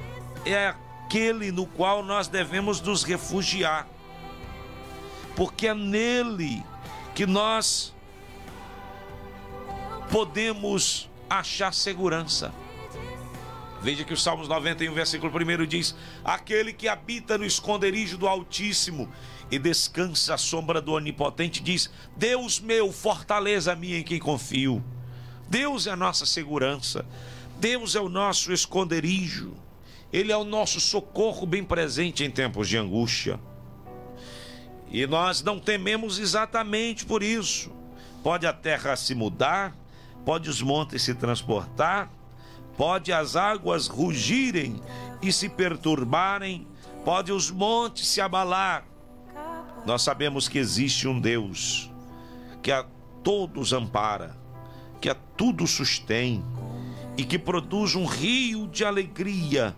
é aquele no qual nós devemos nos refugiar. Porque é nele que nós podemos achar segurança. Veja que o Salmos 91, versículo 1 diz: Aquele que habita no esconderijo do Altíssimo e descansa à sombra do Onipotente, diz: Deus meu, fortaleza minha em quem confio. Deus é a nossa segurança, Deus é o nosso esconderijo, Ele é o nosso socorro bem presente em tempos de angústia. E nós não tememos exatamente por isso. Pode a terra se mudar, pode os montes se transportar, pode as águas rugirem e se perturbarem, pode os montes se abalar. Nós sabemos que existe um Deus que a todos ampara, que a tudo sustém e que produz um rio de alegria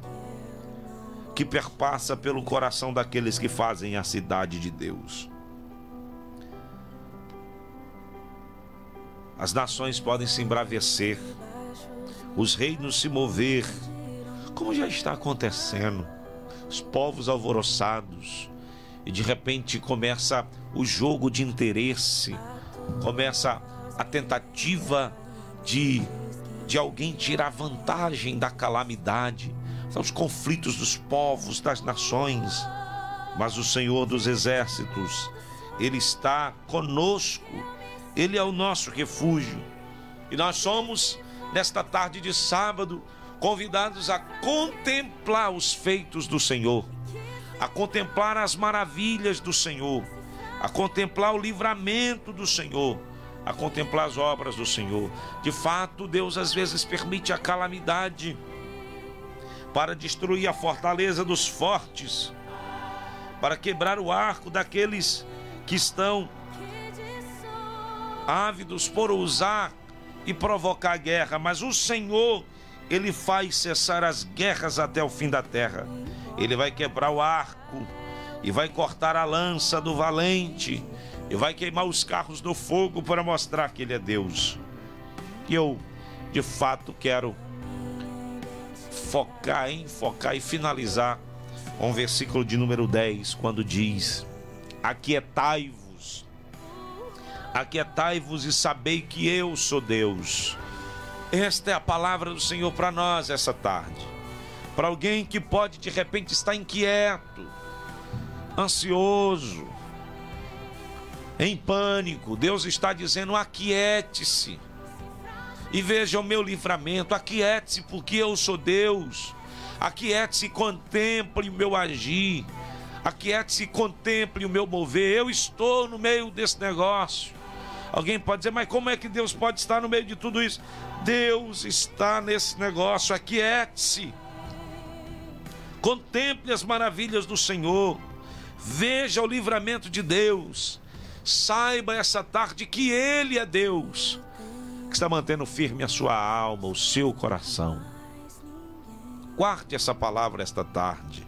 que perpassa pelo coração daqueles que fazem a cidade de Deus. As nações podem se embravecer, os reinos se mover, como já está acontecendo, os povos alvoroçados, e de repente começa o jogo de interesse, começa a tentativa de, de alguém tirar vantagem da calamidade, são os conflitos dos povos, das nações. Mas o Senhor dos exércitos, Ele está conosco, Ele é o nosso refúgio, e nós somos nesta tarde de sábado, convidados a contemplar os feitos do Senhor, a contemplar as maravilhas do Senhor, a contemplar o livramento do Senhor, a contemplar as obras do Senhor. De fato, Deus às vezes permite a calamidade para destruir a fortaleza dos fortes, para quebrar o arco daqueles que estão ávidos por usar e provocar guerra, mas o Senhor, ele faz cessar as guerras até o fim da terra. Ele vai quebrar o arco e vai cortar a lança do valente e vai queimar os carros do fogo para mostrar que ele é Deus. E eu, de fato, quero focar, enfocar e finalizar o versículo de número 10, quando diz: Aquietai-vos Aquietai-vos e sabei que eu sou Deus. Esta é a palavra do Senhor para nós essa tarde. Para alguém que pode de repente estar inquieto, ansioso, em pânico, Deus está dizendo: aquiete-se e veja o meu livramento. Aquiete-se, porque eu sou Deus. Aquiete-se contemple o meu agir. Aquiete-se contemple o meu mover. Eu estou no meio desse negócio. Alguém pode dizer, mas como é que Deus pode estar no meio de tudo isso? Deus está nesse negócio, aquiete-se. Contemple as maravilhas do Senhor. Veja o livramento de Deus. Saiba essa tarde que Ele é Deus, está mantendo firme a sua alma, o seu coração. Guarde essa palavra esta tarde.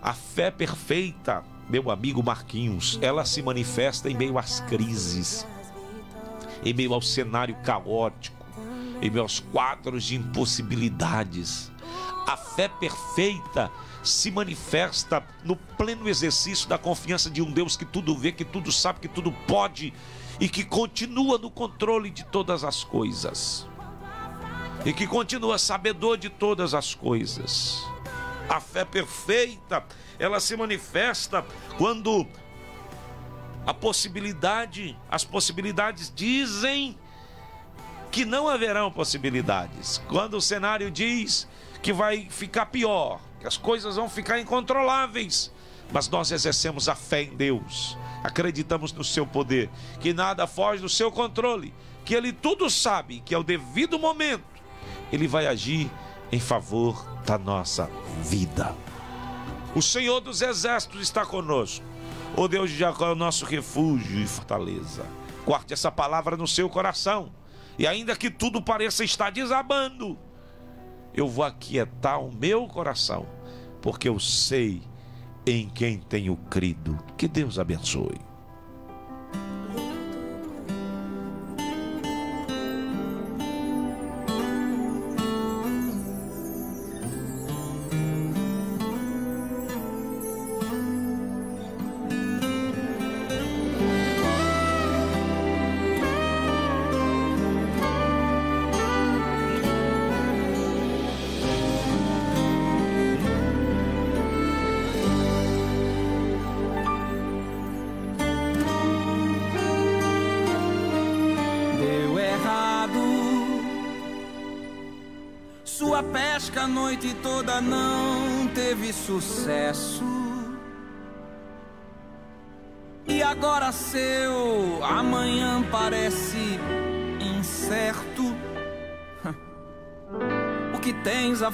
A fé perfeita meu amigo Marquinhos, ela se manifesta em meio às crises, em meio ao cenário caótico, em meio aos quadros de impossibilidades. A fé perfeita se manifesta no pleno exercício da confiança de um Deus que tudo vê, que tudo sabe, que tudo pode e que continua no controle de todas as coisas. E que continua sabedor de todas as coisas. A fé perfeita ela se manifesta quando a possibilidade, as possibilidades dizem que não haverão possibilidades. Quando o cenário diz que vai ficar pior, que as coisas vão ficar incontroláveis, mas nós exercemos a fé em Deus, acreditamos no seu poder, que nada foge do seu controle, que ele tudo sabe, que ao devido momento ele vai agir em favor da nossa vida. O Senhor dos Exércitos está conosco. O Deus de Jacó é o nosso refúgio e fortaleza. Guarde essa palavra no seu coração. E ainda que tudo pareça estar desabando, eu vou aquietar o meu coração, porque eu sei em quem tenho crido. Que Deus abençoe.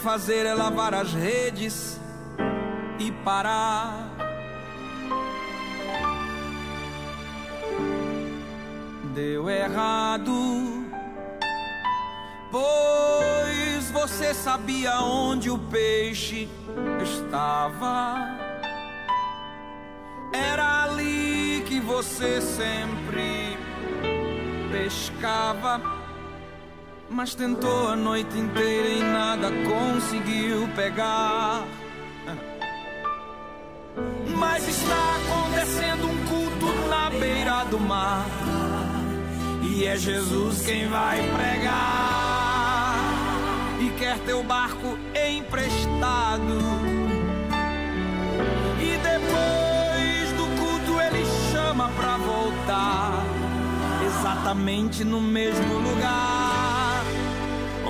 Fazer é lavar as redes e parar. Deu errado, pois você sabia onde o peixe estava. Era ali que você sempre pescava. Mas tentou a noite inteira e nada conseguiu pegar. Mas está acontecendo um culto na beira do mar. E é Jesus quem vai pregar. E quer teu barco emprestado. E depois do culto ele chama pra voltar. Exatamente no mesmo lugar.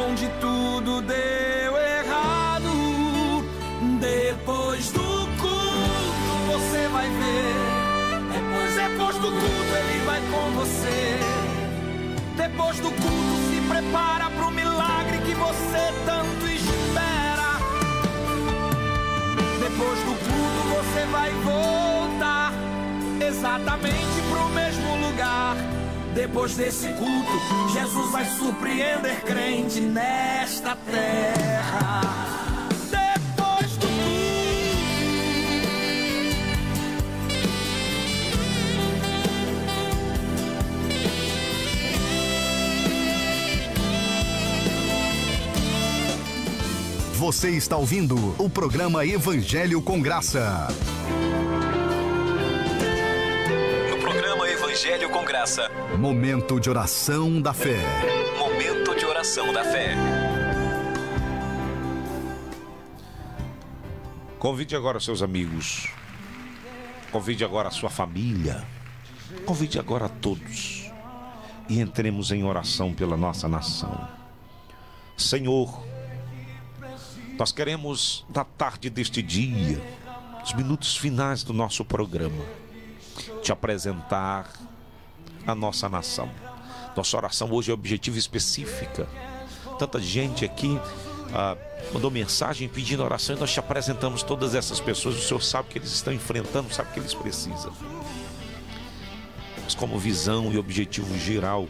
Onde tudo deu errado. Depois do culto você vai ver. Depois, depois do culto ele vai com você. Depois do culto, se prepara pro milagre que você tanto espera. Depois do culto, você vai voltar exatamente pro mesmo lugar. Depois desse culto, Jesus vai surpreender crente nesta terra. Você está ouvindo o programa Evangelho com Graça. Evangelho com Graça. Momento de oração da fé. Momento de oração da fé. Convide agora seus amigos. Convide agora a sua família. Convide agora a todos. E entremos em oração pela nossa nação. Senhor, nós queremos, na tarde deste dia, os minutos finais do nosso programa, te apresentar a nossa nação. Nossa oração hoje é objetiva específica. Tanta gente aqui ah, mandou mensagem pedindo oração e nós te apresentamos todas essas pessoas. O Senhor sabe que eles estão enfrentando, sabe que eles precisam. Mas como visão e objetivo geral,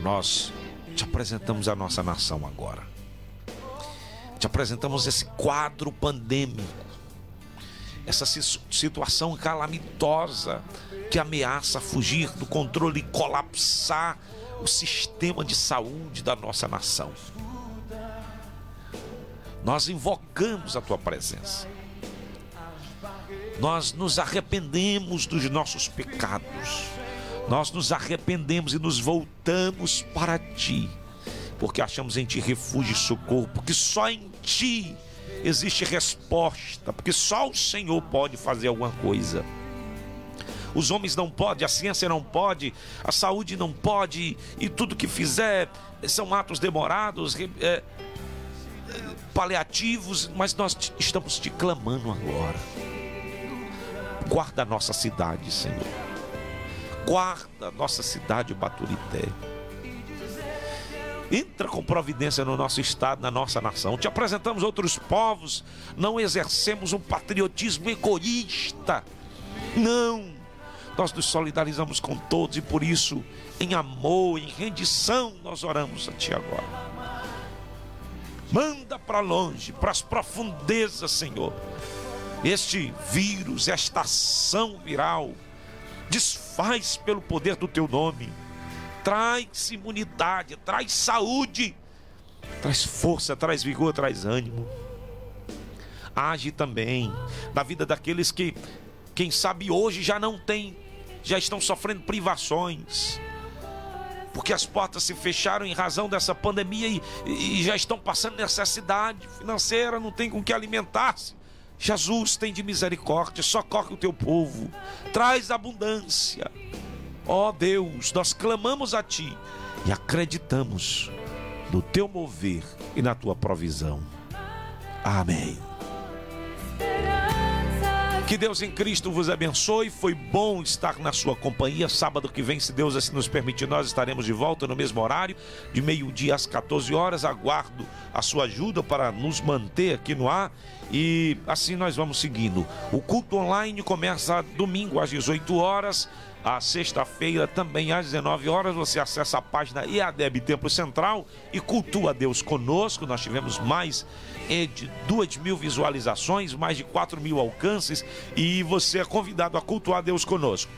nós te apresentamos a nossa nação agora. Te apresentamos esse quadro pandêmico, essa si- situação calamitosa que ameaça fugir do controle e colapsar o sistema de saúde da nossa nação. Nós invocamos a tua presença. Nós nos arrependemos dos nossos pecados. Nós nos arrependemos e nos voltamos para ti, porque achamos em ti refúgio e socorro, porque só em ti existe resposta, porque só o Senhor pode fazer alguma coisa. Os homens não podem, a ciência não pode, a saúde não pode, e tudo que fizer são atos demorados, é, é, paliativos, mas nós estamos te clamando agora. Guarda a nossa cidade, Senhor. Guarda a nossa cidade, Baturité. Entra com providência no nosso estado, na nossa nação. Te apresentamos outros povos, não exercemos um patriotismo egoísta. Não. nós nos solidarizamos com todos e por isso, em amor, em rendição, nós oramos a Ti agora. Manda para longe, para as profundezas, Senhor, este vírus, esta ação viral. Desfaz pelo poder do Teu nome. Traz imunidade, traz saúde, traz força, traz vigor, traz ânimo. Age também na vida daqueles que, quem sabe hoje já não tem, já estão sofrendo privações porque as portas se fecharam em razão dessa pandemia e, e já estão passando necessidade financeira, não tem com que alimentar-se. Jesus tem de misericórdia, socorre o teu povo, traz abundância. Ó oh Deus, nós clamamos a Ti e acreditamos no Teu mover e na Tua provisão. Amém. Que Deus em Cristo vos abençoe. Foi bom estar na sua companhia. Sábado que vem, se Deus assim nos permitir, nós estaremos de volta no mesmo horário, de meio-dia às 14 horas. Aguardo a sua ajuda para nos manter aqui no ar. E assim nós vamos seguindo. O culto online começa domingo às 18 horas. A sexta-feira, também às 19 horas, você acessa a página EADEB Templo Central e cultua Deus conosco. Nós tivemos mais de 2 mil visualizações, mais de 4 mil alcances e você é convidado a cultuar Deus conosco.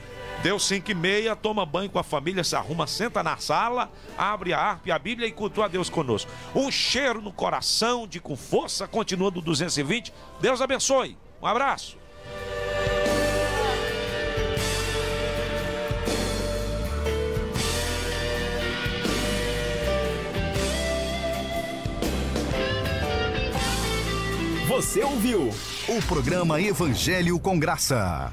Deu 5 e meia, toma banho com a família, se arruma, senta na sala, abre a harpa e a Bíblia e cultua Deus conosco. Um cheiro no coração, de com força, continua do 220. Deus abençoe. Um abraço. Você ouviu o programa Evangelho com Graça.